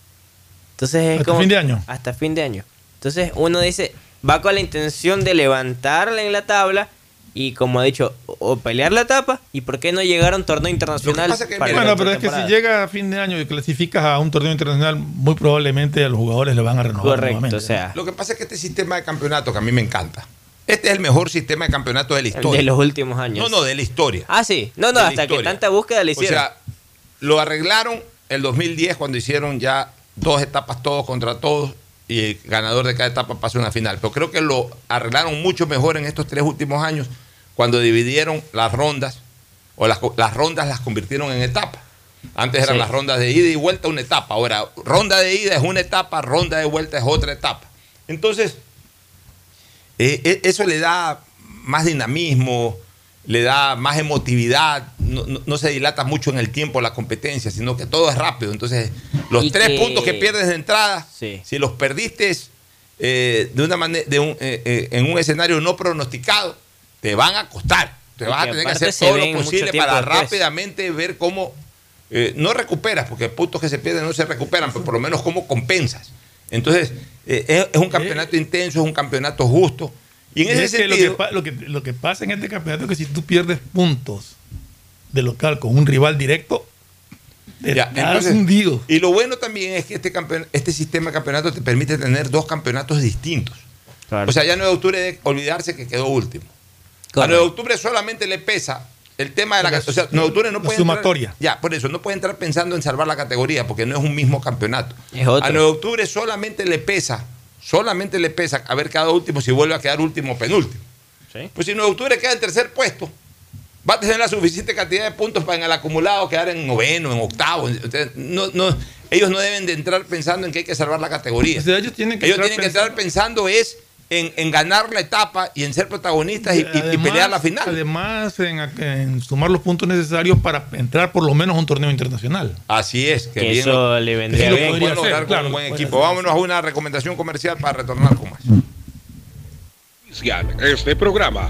Entonces es Hasta como... fin de año. Hasta fin de año. Entonces uno dice, va con la intención de levantarla en la tabla y como ha dicho, o pelear la etapa y por qué no llegar a un torneo internacional. para la bueno, pero es que si llega a fin de año y clasificas a un torneo internacional, muy probablemente a los jugadores le van a renovar. nuevamente. Lo que pasa es que este sistema de campeonato, que a mí me encanta, este es el mejor sistema de campeonato de la historia. de los últimos años. No, no, de la historia. Ah, sí. No, no, De hasta que tanta búsqueda le O hicieron. sea, lo arreglaron el 2010 cuando hicieron ya dos etapas todos contra todos y el ganador de cada etapa pasó a una final. Pero creo que lo arreglaron mucho mejor en estos tres últimos años cuando dividieron las rondas o las, las rondas las convirtieron en etapas. Antes eran Sí. las rondas de ida y vuelta una etapa. Ahora, ronda de ida es una etapa, ronda de vuelta es otra etapa. Entonces, eh, eh, eso le da más dinamismo, le da más emotividad, no, no- no se dilata mucho en el tiempo la competencia, sino que todo es rápido. Entonces, los Y tres que- puntos que pierdes de entrada, Sí. si los perdiste eh, de una manera, de un, eh, eh, en un escenario no pronosticado, te van a costar. Te Y vas a tener que hacer todo lo posible para después. rápidamente ver cómo eh, no recuperas, porque puntos que se pierden no se recuperan, pero por lo menos cómo compensas. Entonces, eh, es, es un campeonato intenso, es un campeonato justo. Y en ese es que lo, sentido, que lo, que, lo que pasa en este campeonato es que si tú pierdes puntos de local con un rival directo, te Ya, quedas entonces, hundido. Y lo bueno también es que este, campeon- este sistema de campeonato te permite tener dos campeonatos distintos. O sea, ya 9 de octubre de olvidarse que quedó último. A 9 de octubre solamente le pesa el tema de la... La- O sea, 9 de octubre no puede sumatoria. Entrar, ya, por eso, no puede entrar pensando en salvar la categoría porque no es un mismo campeonato. Es otro. A 9 de octubre solamente le pesa, solamente le pesa haber quedado último si vuelve a quedar último o penúltimo. Pues si 9 de octubre queda en tercer puesto, va a tener la suficiente cantidad de puntos para en el acumulado quedar en noveno, en octavo. Entonces, no, no, ellos no deben de entrar pensando en que hay que salvar la categoría. O sea, ellos tienen que ellos entrar tienen que entrar pensando es en, en ganar la etapa y en ser protagonistas y, y- y Además- pelear la final. Además, en, en sumar los puntos necesarios para entrar por lo menos a un torneo internacional. Así es, que, Que bien eso le vendría bien. lograr con claro, un buen equipo. Vámonos a una recomendación comercial para retornar con más. Este programa.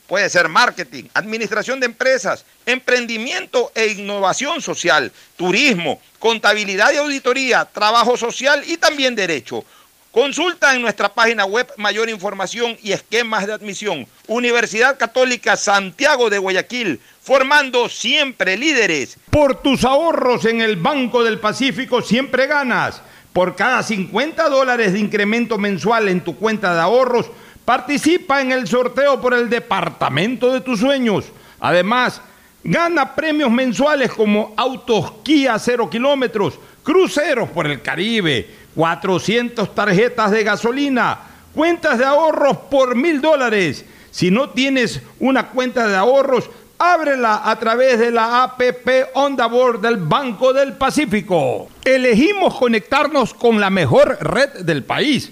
Puede ser marketing, administración de empresas, emprendimiento e innovación social, turismo, contabilidad y auditoría, trabajo social y también derecho. Consulta en nuestra página web mayor información y esquemas de admisión. Universidad Católica Santiago de Guayaquil, formando siempre líderes. Por tus ahorros en el Banco del Pacífico siempre ganas. Por cada 50 dólares de incremento mensual en tu cuenta de ahorros, participa en el sorteo por el departamento de tus sueños. Además, Gana premios mensuales como autos Kia 0 kilómetros, cruceros por el Caribe, 400 tarjetas de gasolina, cuentas de ahorros por mil dólares. Si no tienes una cuenta de ahorros, ábrela a través de la APP Onda Board del Banco del Pacífico. Elegimos conectarnos con la mejor red del país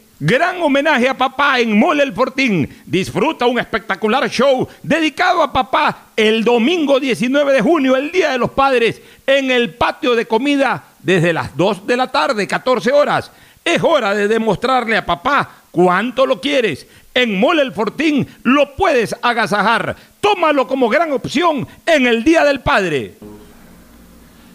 Gran homenaje a papá en Mole El Fortín. Disfruta un espectacular show dedicado a papá el domingo 19 de junio, el Día de los Padres, en el patio de comida desde las 2 de la tarde, 14 horas. Es hora de demostrarle a papá cuánto lo quieres. En Mole el Fortín lo puedes agasajar. Tómalo como gran opción en el Día del Padre.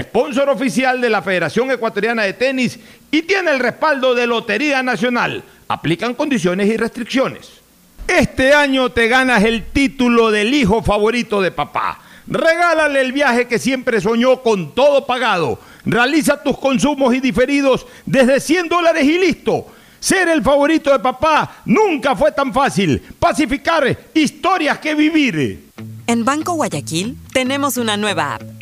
sponsor oficial de la Federación Ecuatoriana de Tenis y tiene el respaldo de Lotería Nacional. Aplican condiciones y restricciones. Este año te ganas el título del hijo favorito de papá. Regálale el viaje que siempre soñó con todo pagado. Realiza tus consumos y diferidos desde 100 dólares y listo. Ser el favorito de papá nunca fue tan fácil. Pacificar historias que vivir. En Banco Guayaquil tenemos una nueva app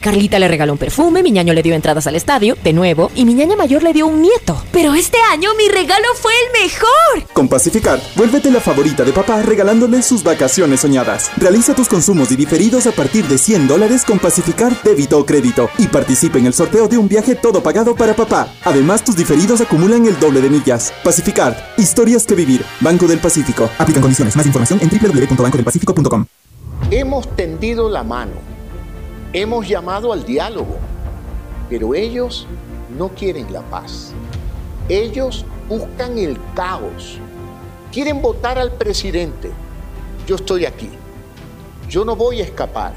Carlita le regaló un perfume, mi ñaño le dio entradas al estadio, de nuevo, y mi ñaña mayor le dio un nieto. Pero este año mi regalo fue el mejor. Con Pacificar, vuélvete la favorita de papá regalándole sus vacaciones soñadas. Realiza tus consumos y diferidos a partir de 100 dólares con Pacificar débito o crédito y participa en el sorteo de un viaje todo pagado para papá. Además, tus diferidos acumulan el doble de millas. Pacificar, historias que vivir. Banco del Pacífico. Aplican condiciones. Más información en www.bancodelpacifico.com. Hemos tendido la mano, hemos llamado al diálogo, pero ellos no quieren la paz. Ellos buscan el caos, quieren votar al presidente. Yo estoy aquí, yo no voy a escapar,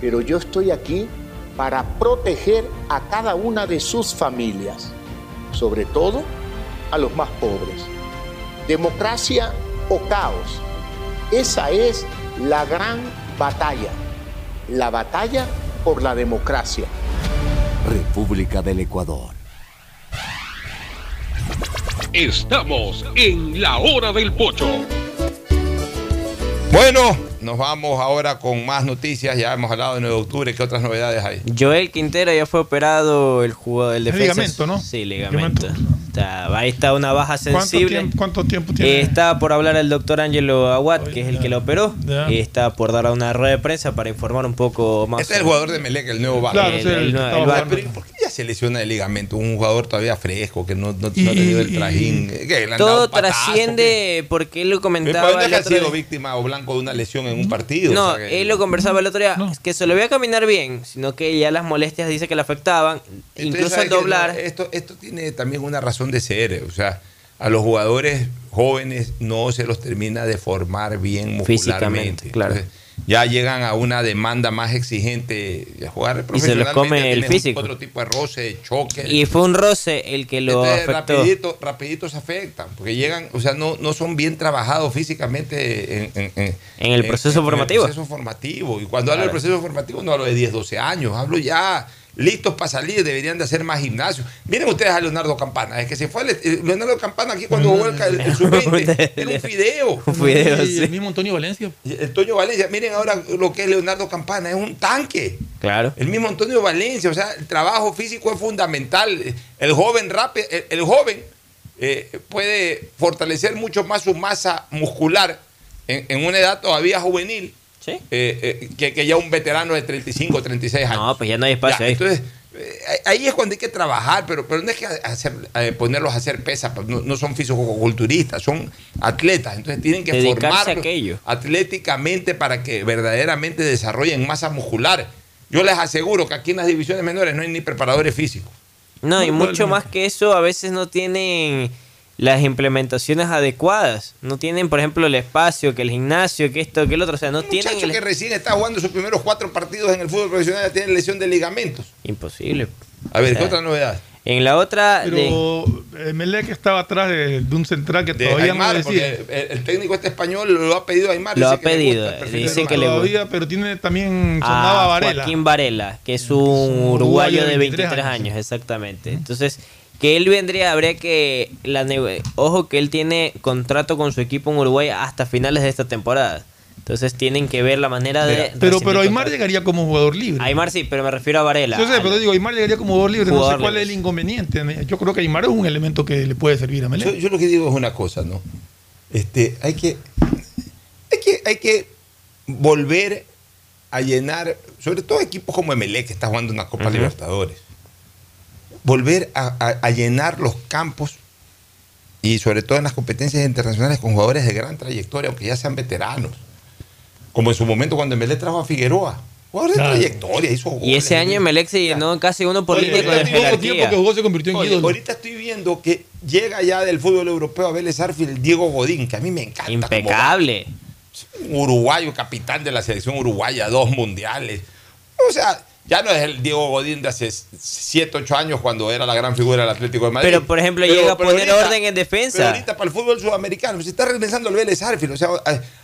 pero yo estoy aquí para proteger a cada una de sus familias, sobre todo a los más pobres. Democracia o caos, esa es la gran batalla, la batalla por la democracia. República del Ecuador. Estamos en la hora del pocho. Bueno, nos vamos ahora con más noticias. Ya hemos hablado de 9 de octubre. ¿Qué otras novedades hay? Joel Quintero ya fue operado el jugador del El defensa. ligamento, ¿no? Sí, ligamento. Está- ahí está una baja ¿Cuánto sensible. tiempo, cuánto tiempo tiene? Eh, está por hablar el doctor Angelo Aguad, que es el que lo operó. Ya. Y está por dar una rueda de prensa para informar un poco más. Este es el jugador de Melec, el nuevo Vaca. Claro, sí, el- el nuevo- el. Pero ¿por qué se lesiona el ligamento? Un jugador todavía fresco, que no, no, Y- no ha tenido el trajín. ¿Qué? ¿Le han Todo dado patazo? trasciende porque él lo ¿Pero comentaba. ¿Dónde el ha sido día. víctima o blanco de una lesión en un partido? No, O sea que- él lo conversaba el otro día, es que se lo veía caminar bien, sino que ya las molestias dice que le afectaban, Entonces, incluso ¿sabe al doblar. esto, esto tiene también una razón de ser. O sea, a los jugadores jóvenes no se los termina de formar bien muscularmente. Físicamente, claro. Entonces, ya llegan a una demanda más exigente de jugar Y se los come el físico. Otro tipo de roce, choque. Y fue un roce el que lo Entonces, afectó. rapidito, rapidito se afectan, porque llegan, o sea, no, no son bien trabajados físicamente en, en- en- En el proceso formativo. En el proceso formativo. Y cuando hablo del proceso formativo no hablo de 10, 12 años, hablo ya listos para salir, deberían de hacer más gimnasio. Miren ustedes a Leonardo Campana, es que se fue el- el Leonardo Campana aquí cuando jugó el, el, el sub-20, era un fideo. Un fideo, Y sí. el mismo Antonio Valencia. El Toño Valencia, miren ahora lo que es Leonardo Campana, es un tanque. Claro. El mismo Antonio Valencia, o sea, el trabajo físico es fundamental. El joven rápido, el, el joven eh, puede fortalecer mucho más su masa muscular en, en una edad todavía juvenil eh, eh, que, que ya un veterano de 35, 36 años. No, pues ya no hay espacio Ya, ahí. Entonces, eh, ahí es cuando hay que trabajar, pero, pero no es que hacer, ponerlos a hacer pesas, pues, no, no son fisicoculturistas, son atletas, entonces tienen que formarlos aquello. atléticamente para que verdaderamente desarrollen masa muscular. Yo les aseguro que aquí en las divisiones menores no hay ni preparadores físicos. No, y mucho más que eso, a veces no tienen las implementaciones adecuadas. No tienen, por ejemplo, el espacio, que el gimnasio, que esto, que el otro. O sea, no tienen Muchacho el... que recién está jugando sus primeros cuatro partidos en el fútbol profesional ya tiene lesión de ligamentos. Imposible. A ver, O ¿qué otra novedad? En la otra... Pero de- Melec estaba atrás de, de un central que De todavía Aymar, no decía. el, el técnico este español lo ha pedido a Aymar. Lo dice ha que le pedido, gusta dice de que Aymar. le Todavía, pero tiene también sonaba a Varela. Joaquín Varela, que es un uruguayo uruguayo de de 23 23 años, exactamente. Entonces, que él vendría, habría que. La, nego- ojo que él tiene contrato con su equipo en Uruguay hasta finales de esta temporada. Entonces tienen que ver la manera de. Pero, pero Aymar contrato. llegaría como jugador libre. Aymar sí, pero me refiero a Varela. Yo sé, pero digo, Aymar llegaría como jugador libre. no sé cuál libre. es el inconveniente. Yo creo que Aymar es un elemento que le puede servir a Melec. Yo, yo lo que digo es una cosa, ¿no? Este, hay que, hay que, hay que volver a llenar, sobre todo equipos como Emelec, que está jugando una Copa. Libertadores, volver a, a- a llenar los campos y sobre todo en las competencias internacionales con jugadores de gran trayectoria, aunque ya sean veteranos. Como en su momento cuando Emelec trajo a Figueroa. Jugador de Claro. trayectoria, hizo Y ese año Emelec se llenó casi uno por Oye, línea con el jerarquía. tiempo que jugó se convirtió en Oye, ahorita estoy viendo que llega ya del fútbol europeo a Vélez Arfield Diego Godín, que a mí me encanta. Impecable. Un uruguayo, capitán de la selección uruguaya, dos mundiales. O sea, ya no es el Diego Godín de hace 7, 8 años cuando era la gran figura del Atlético de Madrid. Pero, por ejemplo, llega a poner orden en defensa. Pero ahorita para el fútbol sudamericano, se está regresando el Vélez Arfield. O sea,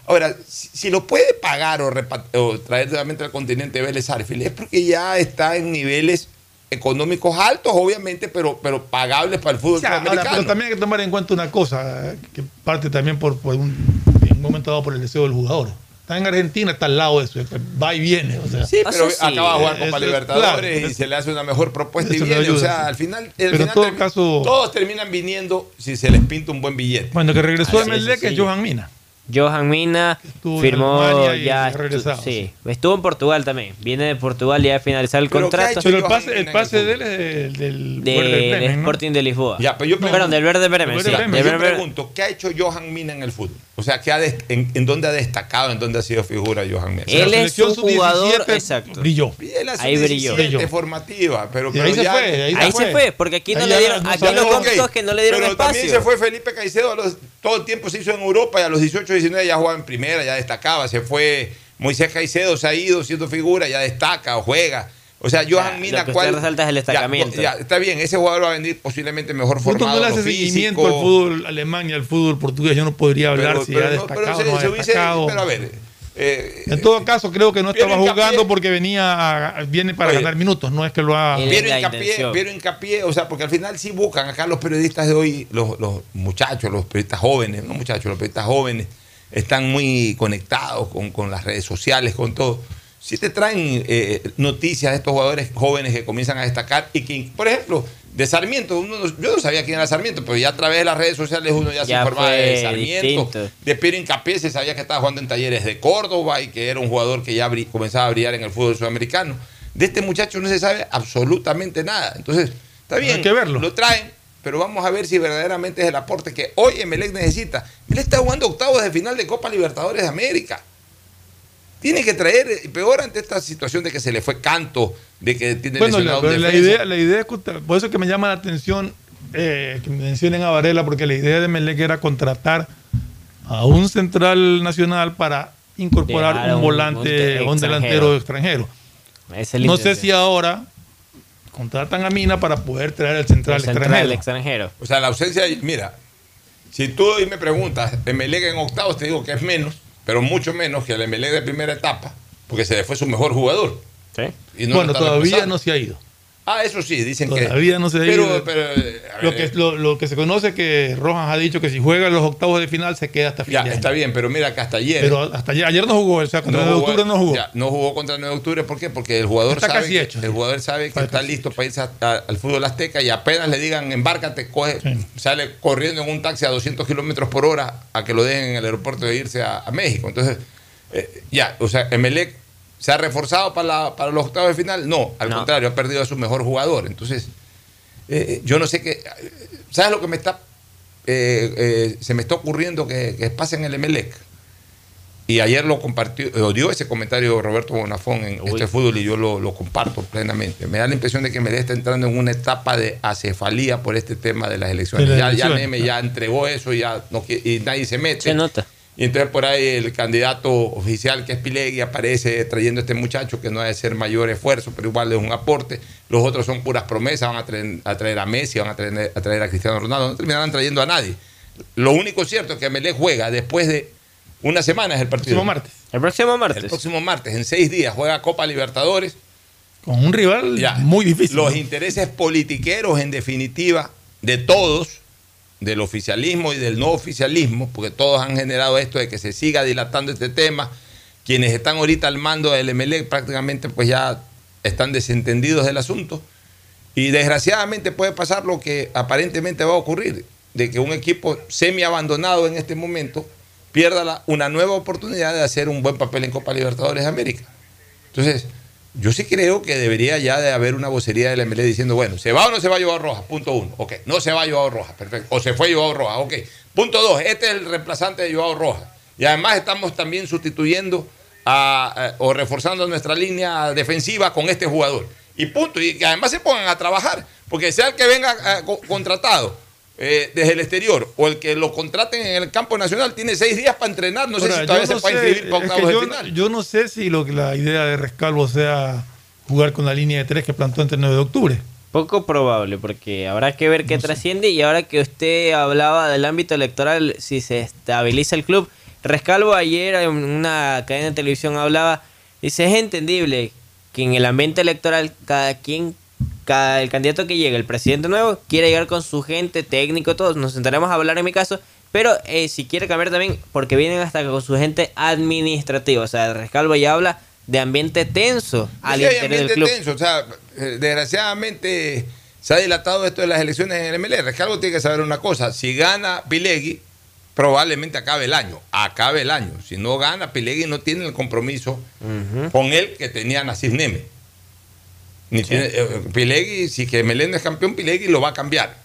ahora, si, si lo puede pagar o, traer nuevamente al continente Vélez Arfield, es porque ya está en niveles económicos altos, obviamente, pero, pero pagables para el fútbol O sea, ahora, sudamericano. pero también hay que tomar en cuenta una cosa, que parte también por, por un, en un momento dado por el deseo del jugador. Está en Argentina, está al lado de eso, va y viene. O sea. Sí, pero acaba de jugar Copa es- Libertadores claro, y se le hace una mejor propuesta y viene. ayuda, o sea, sí. al final, al Pero en final todo termi- caso- todos terminan viniendo si se les pinta un buen billete. Bueno, que regresó Así de es, Melec es. Johan Mina. Johan Mina Estuvo firmó y ya. ha estu- regresado, sí, estuvo en Portugal también. Viene de Portugal y ya a finalizar el contrato. Pero el pase, el pase de él es del, del de, del Bremen, ¿no? Sporting de Lisboa. Ya, pero yo Perdón, del Verde Bremen. Sí, yo pregunto, ¿qué ha hecho Johan Mina en el fútbol? O sea, ¿qué ha en, en dónde ha destacado, en dónde ha sido figura Johan Mina? Él es selección un jugador. sub-17 Exacto. Brilló. Ahí brilló. 17 formativa, pero, ahí se fue, ahí Ahí se fue, porque aquí no Ahí le dieron. no Aquí sabemos. lo Ok, cómico es que no le dieron pero espacio. también se fue Felipe Caicedo, a los- todo el tiempo se hizo en Europa y a los 18, 19 ya jugaba en primera, ya destacaba. Se fue Moisés Caicedo, se ha ido siendo figura, ya destaca o juega. O sea, Johan Ya, Mina, lo que ¿cuál? usted resalta es el Ya, destacamiento. ya, está bien, ese jugador va a venir posiblemente mejor formado. no le hace seguimiento al fútbol alemán y al fútbol portugués. Yo no podría hablar Pero- si pero ha no- pero destacado se- no ha destacado. pero a ver, eh, en todo caso, creo que no estaba Hincapié- jugando porque venía a- viene para Oye. ganar minutos. No es que lo ha. Él- Piero la hincapié. Piero hincapié, o sea, porque al final sí buscan acá los periodistas de hoy, los, los muchachos, los periodistas jóvenes, no muchachos, los periodistas jóvenes están muy conectados con, con las redes sociales, con todo. Sí te traen eh, noticias de estos jugadores jóvenes que comienzan a destacar y que, por ejemplo, de Sarmiento, uno no- yo no sabía quién era Sarmiento, pero ya a través de las redes sociales uno ya, se informaba de Sarmiento. distinto. De Piero Hincapié se sabía que estaba jugando en talleres de Córdoba y que era un jugador que ya comenzaba a brillar en el fútbol sudamericano. De este muchacho no se sabe absolutamente nada. Entonces, está bien, Hay que verlo. lo traen, pero vamos a ver si verdaderamente es el aporte que hoy Emelec necesita. Emelec está jugando octavos de final de Copa Libertadores de América. Tiene que traer, y peor ante esta situación de que se le fue canto, de que tiene Bueno, la, lesionado un pero la idea, la idea es por eso es que me llama la atención eh, que mencionen a Varela, porque la idea de Melec era contratar a un central nacional para incorporar un un- volante, un un delantero extranjero. No sé si ahora contratan a Mina para poder traer al central El central extranjero. extranjero. O sea, la ausencia, mira, si tú hoy me preguntas, Emelec en octavos, te digo que es menos, pero mucho menos que el Emelec de primera etapa, porque se le fue su mejor jugador. Sí. Y no bueno, todavía no se ha ido. Ah, eso sí, dicen que. Todavía no se ha pero, ido. Pero, eh, Lo que, lo, lo que se conoce es que Rojas ha dicho que si juega en los octavos de final se queda hasta ya, final. está bien, pero mira que hasta ayer. Pero hasta ayer, ayer no jugó, o sea, contra el de octubre no jugó. ya, no jugó contra el 9 de octubre, ¿por qué? Porque el jugador Está sabe casi que, hecho, el sí. jugador sabe que está listo para irse al fútbol azteca y apenas le digan embárcate, coge, sale corriendo en un taxi a 200 kilómetros por hora a que lo dejen en el aeropuerto de irse a, a México. Entonces, eh, ya, o sea, Emelec se ha reforzado para, la- para los octavos de final. No, al No. contrario, ha perdido a su mejor jugador. Entonces, eh, yo no sé qué. ¿Sabes lo que me está. eh, eh, se me está ocurriendo que, que pase en el Emelec? Y ayer lo compartió, lo dio ese comentario Roberto Bonafón en este fútbol y yo lo, lo comparto plenamente. Me da la impresión de que Melec está entrando en una etapa de acefalía por este tema de las elecciones. De ya, ya Neme ya entregó eso ya no, y nadie se mete. Se nota. Y entonces por ahí el candidato oficial que es Pilegui aparece trayendo a este muchacho que no ha de ser mayor esfuerzo, pero igual es un aporte. Los otros son puras promesas, van a traer a, traer a Messi, van a traer, a traer a Cristiano Ronaldo, no terminarán trayendo a nadie. Lo único cierto es que Melé juega después de una semana es el partido. próximo martes. El próximo martes. El próximo martes, en seis días, juega Copa Libertadores. Con un rival muy difícil. Los intereses politiqueros, en definitiva, de todos, del oficialismo y del no oficialismo, porque todos han generado esto de que se siga dilatando este tema. Quienes están ahorita al mando del MLE prácticamente pues ya están desentendidos del asunto. Y desgraciadamente puede pasar lo que aparentemente va a ocurrir, de que un equipo semi abandonado en este momento pierda una nueva oportunidad de hacer un buen papel en Copa Libertadores de América. Entonces, yo sí creo que debería ya de haber una vocería del MLE diciendo, bueno, ¿se va o no se va Joao Rojas? Punto uno. Ok, no se va Joao Rojas, perfecto. O se fue Joao Rojas, ok. Punto dos, este es el reemplazante de Joao Rojas. Y además estamos también sustituyendo a- a- o reforzando nuestra línea defensiva con este jugador. Y punto. Y que además se pongan a trabajar. Porque sea el que venga eh, co- contratado eh, desde el exterior o el que lo contraten en el campo nacional, tiene seis días para entrenar. No sé si todavía yo se no puede inscribir para octavos de yo, final. yo no sé si lo, que la idea de Rescalvo sea jugar con la línea de tres que plantó antes del 9 de octubre. Poco probable, porque habrá que ver qué trasciende y ahora que usted hablaba del ámbito electoral, si se estabiliza el club, Rescalvo ayer en una cadena de televisión hablaba, dice, es entendible que en el ambiente electoral cada quien, cada, el candidato que llegue, el presidente nuevo, quiere llegar con su gente, técnico, todos, nos sentaremos a hablar en mi caso, pero eh, si quiere cambiar también, porque vienen hasta con su gente administrativa, o sea, Rescalvo ya habla de ambiente tenso al Sí, interior del club. tenso, o sea, eh, desgraciadamente se ha dilatado esto de las elecciones en el MLE. Rescalvo tiene que saber una cosa, si gana Pilegui, probablemente acabe el año, acabe el año. Si no gana, Pilegui no tiene el compromiso con él que tenía Nasif Neme. Ni tiene- eh, Pilegui, si que Melén no es campeón, Pilegui lo va a cambiar.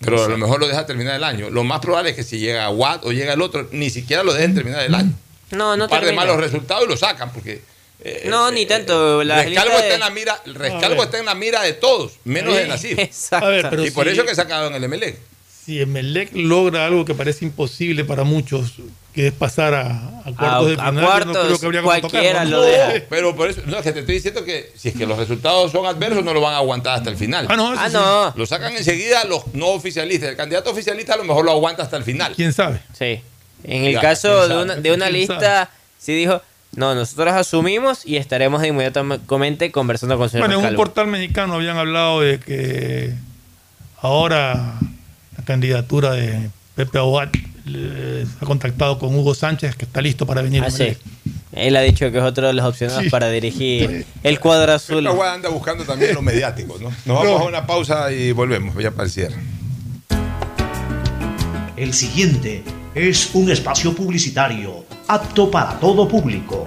Pero a lo mejor lo deja terminar el año. Lo más probable es que si llega a Watt o llega el otro, ni siquiera lo dejen terminar el año. No, no Un par de termina. malos resultados y lo sacan, porque eh, No, ni tanto. La Rescalvo está de- en la mira, Rescalvo está en la mira de todos, menos de Nasif. Exacto. A ver, pero y por si- eso que en el MLE. Si Emelec logra algo que parece imposible para muchos, que es pasar a, a cuartos de a final, no creo que habría cualquiera tocarlo, lo ¿no? deja. Pero por eso, no, es que te estoy diciendo que si es que los resultados son adversos, no lo van a aguantar hasta el final. Ah, no, eso Ah, sí. no. Lo sacan enseguida los no oficialistas. El candidato oficialista a lo mejor lo aguanta hasta el final. ¿Quién sabe? Sí. En el Ya, caso de una, de una lista, sí dijo, no, nosotros asumimos y estaremos de inmediatamente conversando con el señor Bueno, en un portal mexicano habían hablado de que ahora candidatura de Pepe Aguad eh, ha contactado con Hugo Sánchez, que está listo para venir. a Ah, sí. Emelec. Él ha dicho que es otro de los opcionados Sí. para dirigir el cuadro azul. Esta guada anda buscando también lo mediático, ¿no? Nos vamos No. a una pausa y volvemos, ya para el cierre. El siguiente es un espacio publicitario apto para todo público.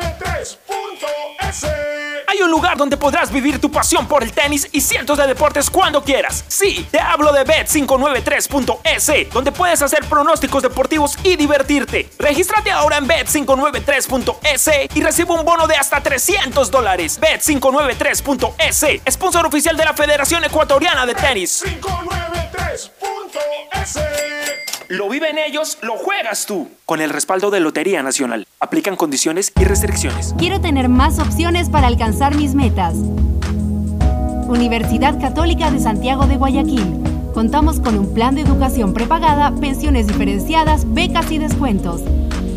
Bet593.es Hay un lugar donde podrás vivir tu pasión por el tenis y cientos de deportes cuando quieras. Sí, te hablo de Bet593.es, donde puedes hacer pronósticos deportivos y divertirte. Regístrate ahora en Bet593.es y recibe un bono de hasta 300 dólares. Bet593.es, sponsor oficial de la Federación Ecuatoriana de Tenis. Lo viven ellos, lo juegas tú. Con el respaldo de Lotería Nacional. Aplican condiciones y restricciones. Quiero tener más opciones para alcanzar mis metas. Universidad Católica de Santiago de Guayaquil. Contamos con un plan de educación prepagada, pensiones diferenciadas, becas y descuentos.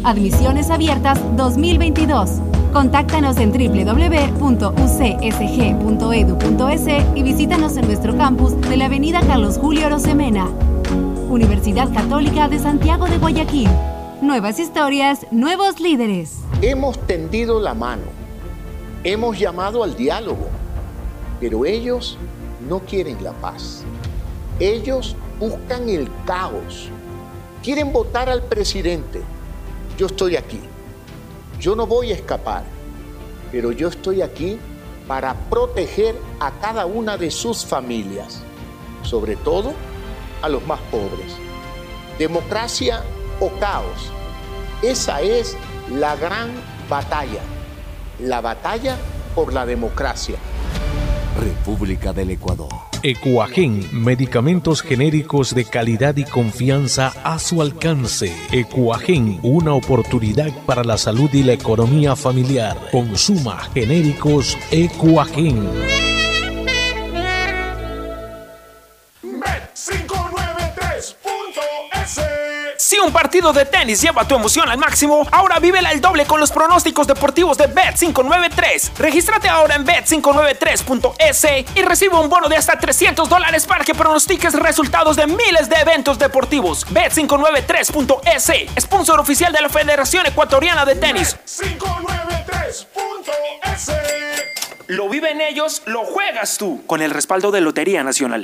Admisiones abiertas 2022. Contáctanos en www.ucsg.edu.es y visítanos en nuestro campus de la Avenida Carlos Julio Rosemena. Universidad Católica de Santiago de Guayaquil. Nuevas historias, nuevos líderes. Hemos tendido la mano, hemos llamado al diálogo, pero ellos no quieren la paz. Ellos buscan el caos. Quieren votar al presidente. Yo estoy aquí. Yo no voy a escapar, pero yo estoy aquí para proteger a cada una de sus familias, sobre todo a los más pobres. Democracia o caos. Esa es la gran batalla. La batalla por la democracia. República del Ecuador. Ecuagen, medicamentos genéricos de calidad y confianza a su alcance. Ecuagen, una oportunidad para la salud y la economía familiar. Consuma genéricos Ecuagen. Un partido de tenis lleva tu emoción al máximo, ahora vívela al doble con los pronósticos deportivos de Bet593. Regístrate ahora en bet593.es y recibe un bono de hasta 300 dólares para que pronostiques resultados de miles de eventos deportivos. Bet593.es, sponsor oficial de la Federación Ecuatoriana de Tenis. Bet593.es Lo viven ellos, lo juegas tú. Con el respaldo de Lotería Nacional.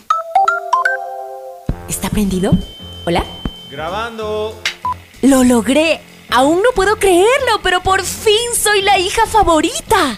¿Está prendido? ¿Hola? Grabando. ¡Lo logré! Aún no puedo creerlo, pero por fin soy la hija favorita.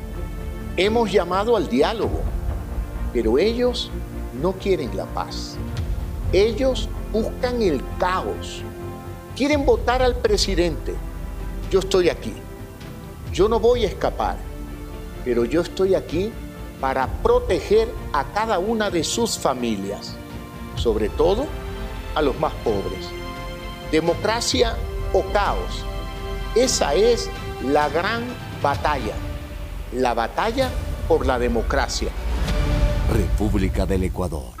hemos llamado al diálogo, pero ellos no quieren la paz. Ellos buscan el caos. Quieren votar al presidente. Yo estoy aquí. Yo no voy a escapar, pero yo estoy aquí para proteger a cada una de sus familias, sobre todo a los más pobres. Democracia o caos. Esa es la gran batalla. La batalla por la democracia. República del Ecuador.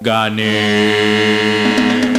Gané.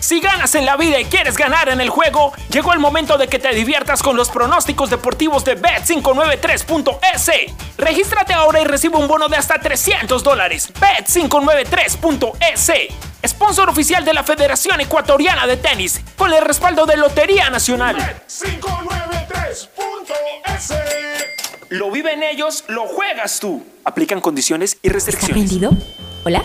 Si ganas en la vida y quieres ganar en el juego, llegó el momento de que te diviertas con los pronósticos deportivos de Bet593.es. Regístrate ahora y recibe un bono de hasta 300 dólares. Bet593.es. Sponsor oficial de la Federación Ecuatoriana de Tenis, con el respaldo de Lotería Nacional. Bet593.es. Lo viven ellos, lo juegas tú. Aplican condiciones y ¿Está restricciones. prendido? ¿Hola?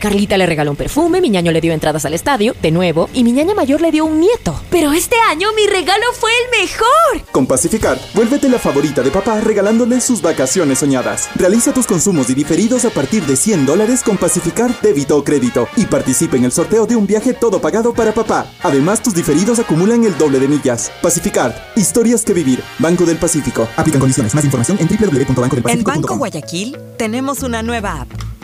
Carlita le regaló un perfume, mi ñaño le dio entradas al estadio, de nuevo, y mi ñaña mayor le dio un nieto. Pero este año mi regalo fue el mejor. Con Pacificar, vuélvete la favorita de papá regalándole sus vacaciones soñadas. Realiza tus consumos y diferidos a partir de 100 dólares con Pacificar débito o crédito y participa en el sorteo de un viaje todo pagado para papá. Además, tus diferidos acumulan el doble de millas. Pacificar, historias que vivir. Banco del Pacífico. Aplican condiciones. Más información en En www.bancodelpacifico.com. Banco Guayaquil tenemos una nueva app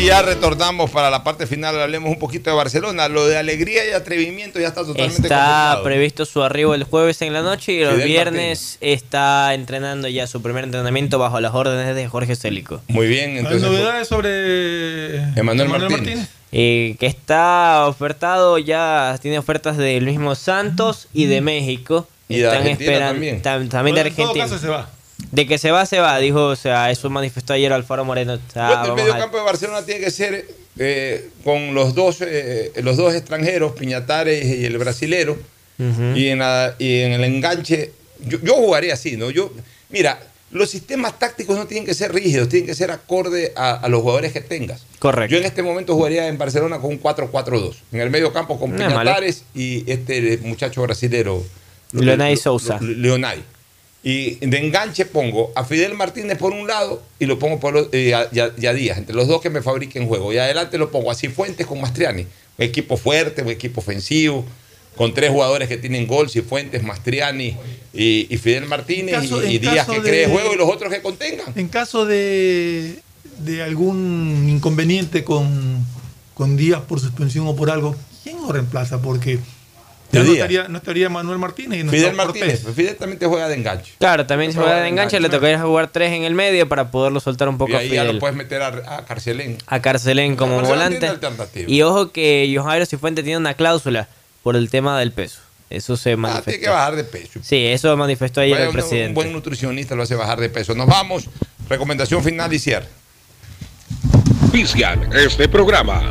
Y ya retornamos para la parte final, hablemos un poquito de Barcelona. Lo de alegría y atrevimiento ya está totalmente Está confirmado. previsto su arribo el jueves en la noche y los Fidel viernes está entrenando ya su primer entrenamiento bajo las órdenes de Jorge Célico. Muy bien, ¿Hay entonces. novedades sobre Emanuel Martínez. Eh, que está ofertado ya, tiene ofertas del mismo Santos y de México. Y de Están Argentina esperando- también. tam- también de Bueno, en todo Argentina. caso se va. De que se va, se va, dijo, o sea, eso manifestó ayer Alfaro Moreno. O sea, Bueno, el medio a- campo de Barcelona tiene que ser eh, con los dos, eh, los dos extranjeros, Piñatares y el brasilero. Y, en la- y en el enganche, yo, yo jugaría así, ¿no? Yo, mira, los sistemas tácticos no tienen que ser rígidos, tienen que ser acorde a, a los jugadores que tengas. Correcto. Yo en este momento jugaría en Barcelona con un 4-4-2. En el medio campo con No. Piñatares y este muchacho brasilero. Leonay Sousa. Leonay. Y de enganche pongo a Fidel Martínez por un lado y lo pongo por lo- eh, a, y a- a Díaz, entre los dos que me fabriquen juego. Y adelante lo pongo así Fuentes con Mastriani. Un equipo fuerte, un equipo ofensivo, con tres jugadores que tienen gol, Cifuentes, Mastriani y, y Fidel Martínez caso- y, Díaz que de- cree juego y los otros que contengan. En caso de, de algún inconveniente con, con Díaz por suspensión o por algo, ¿quién lo reemplaza? Porque ya no estaría, no estaría Manuel Martínez y no Fidel Martínez, Cortés. Fidel también te juega de enganche. Claro, también se juega de enganche, le tocaría jugar tres en el medio para poderlo soltar un poco Y a ahí ya lo puedes meter a, a Carcelén. A Carcelén como volante. Y ojo que Johairo Cifuente tiene una cláusula por el tema del peso. Eso se Ah, manifestó. tiene que bajar de peso. Sí, eso manifestó ayer Vaya, el un- presidente. Un buen nutricionista lo hace bajar de peso. Nos vamos. Recomendación final y cierre. Este programa.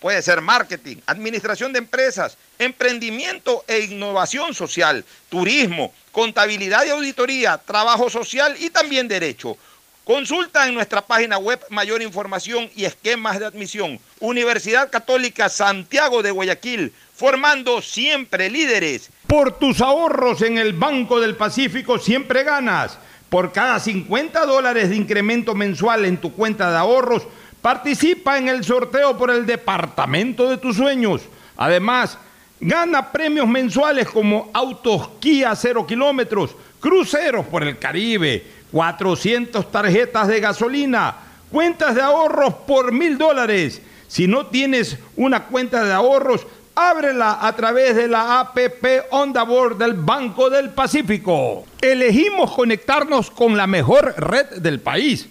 Puede ser marketing, administración de empresas, emprendimiento e innovación social, turismo, contabilidad y auditoría, trabajo social y también derecho. Consulta en nuestra página web mayor información y esquemas de admisión. Universidad Católica Santiago de Guayaquil, formando siempre líderes. Por tus ahorros en el Banco del Pacífico siempre ganas. Por cada 50 dólares de incremento mensual en tu cuenta de ahorros, participa en el sorteo por el departamento de tus sueños. Además, gana premios mensuales como autos Kia 0 kilómetros, cruceros por el Caribe 400 tarjetas de gasolina, cuentas de ahorros por mil dólares. Si no tienes una cuenta de ahorros, ábrela a través de la APP Onda Board del Banco del Pacífico. Elegimos conectarnos con la mejor red del país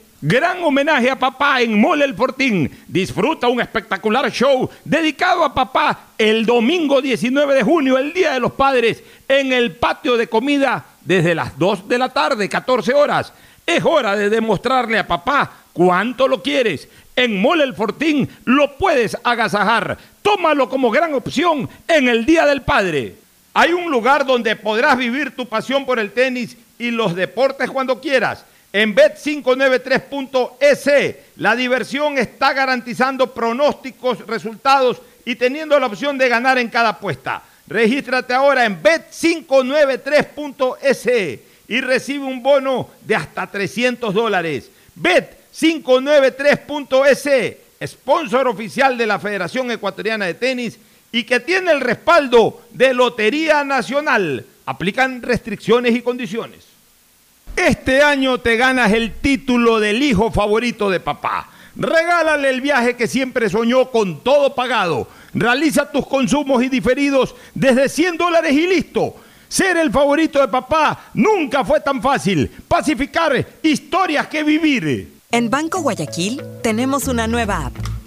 Gran homenaje a papá en Mole El Fortín. Disfruta un espectacular show dedicado a papá el domingo 19 de junio, el Día de los Padres, en el patio de comida desde las 2 de la tarde, 14 horas. Es hora de demostrarle a papá cuánto lo quieres. En Mole El Fortín lo puedes agasajar. Tómalo como gran opción en el Día del Padre. Hay un lugar donde podrás vivir tu pasión por el tenis y los deportes cuando quieras. En Bet593.es, la diversión está garantizando pronósticos, resultados y teniendo la opción de ganar en cada apuesta. Regístrate ahora en Bet593.es y recibe un bono de hasta 300 dólares. Bet593.es, sponsor oficial de la Federación Ecuatoriana de Tenis y que tiene el respaldo de Lotería Nacional. Aplican restricciones y condiciones. Este año te ganas el título del hijo favorito de papá. Regálale el viaje que siempre soñó con todo pagado. Realiza tus consumos y diferidos desde 100 dólares y listo. Ser el favorito de papá nunca fue tan fácil. Pacificar historias que vivir. En Banco Guayaquil tenemos una nueva app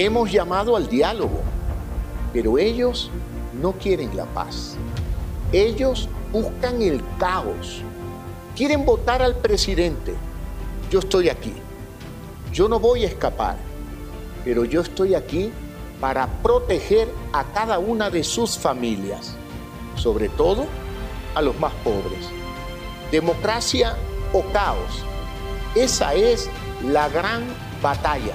Hemos llamado al diálogo, pero ellos no quieren la paz. Ellos buscan el caos. Quieren votar al presidente. Yo estoy aquí. Yo no voy a escapar, pero yo estoy aquí para proteger a cada una de sus familias, sobre todo a los más pobres. Democracia o caos. Esa es la gran batalla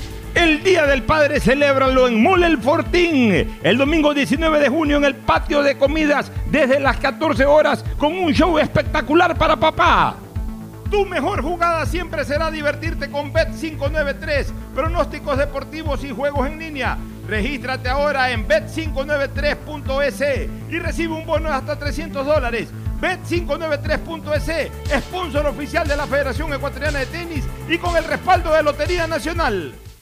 El Día del Padre celébralo en Mole El Fortín, el domingo 19 de junio en el patio de comidas desde las 14 horas con un show espectacular para papá. Tu mejor jugada siempre será divertirte con Bet593, pronósticos deportivos y juegos en línea. Regístrate ahora en bet593.es y recibe un bono de hasta 300 dólares. Bet593.es, sponsor oficial de la Federación Ecuatoriana de Tenis y con el respaldo de Lotería Nacional.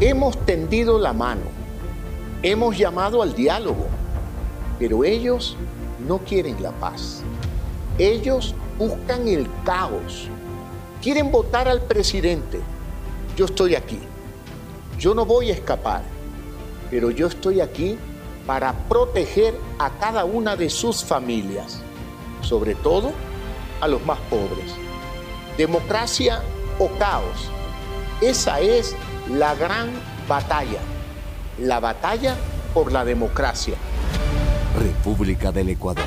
Hemos tendido la mano, hemos llamado al diálogo, pero ellos no quieren la paz. Ellos buscan el caos, quieren votar al presidente. Yo estoy aquí, yo no voy a escapar, pero yo estoy aquí para proteger a cada una de sus familias, sobre todo a los más pobres. Democracia o caos esa es la gran batalla, la batalla por la democracia. República del Ecuador.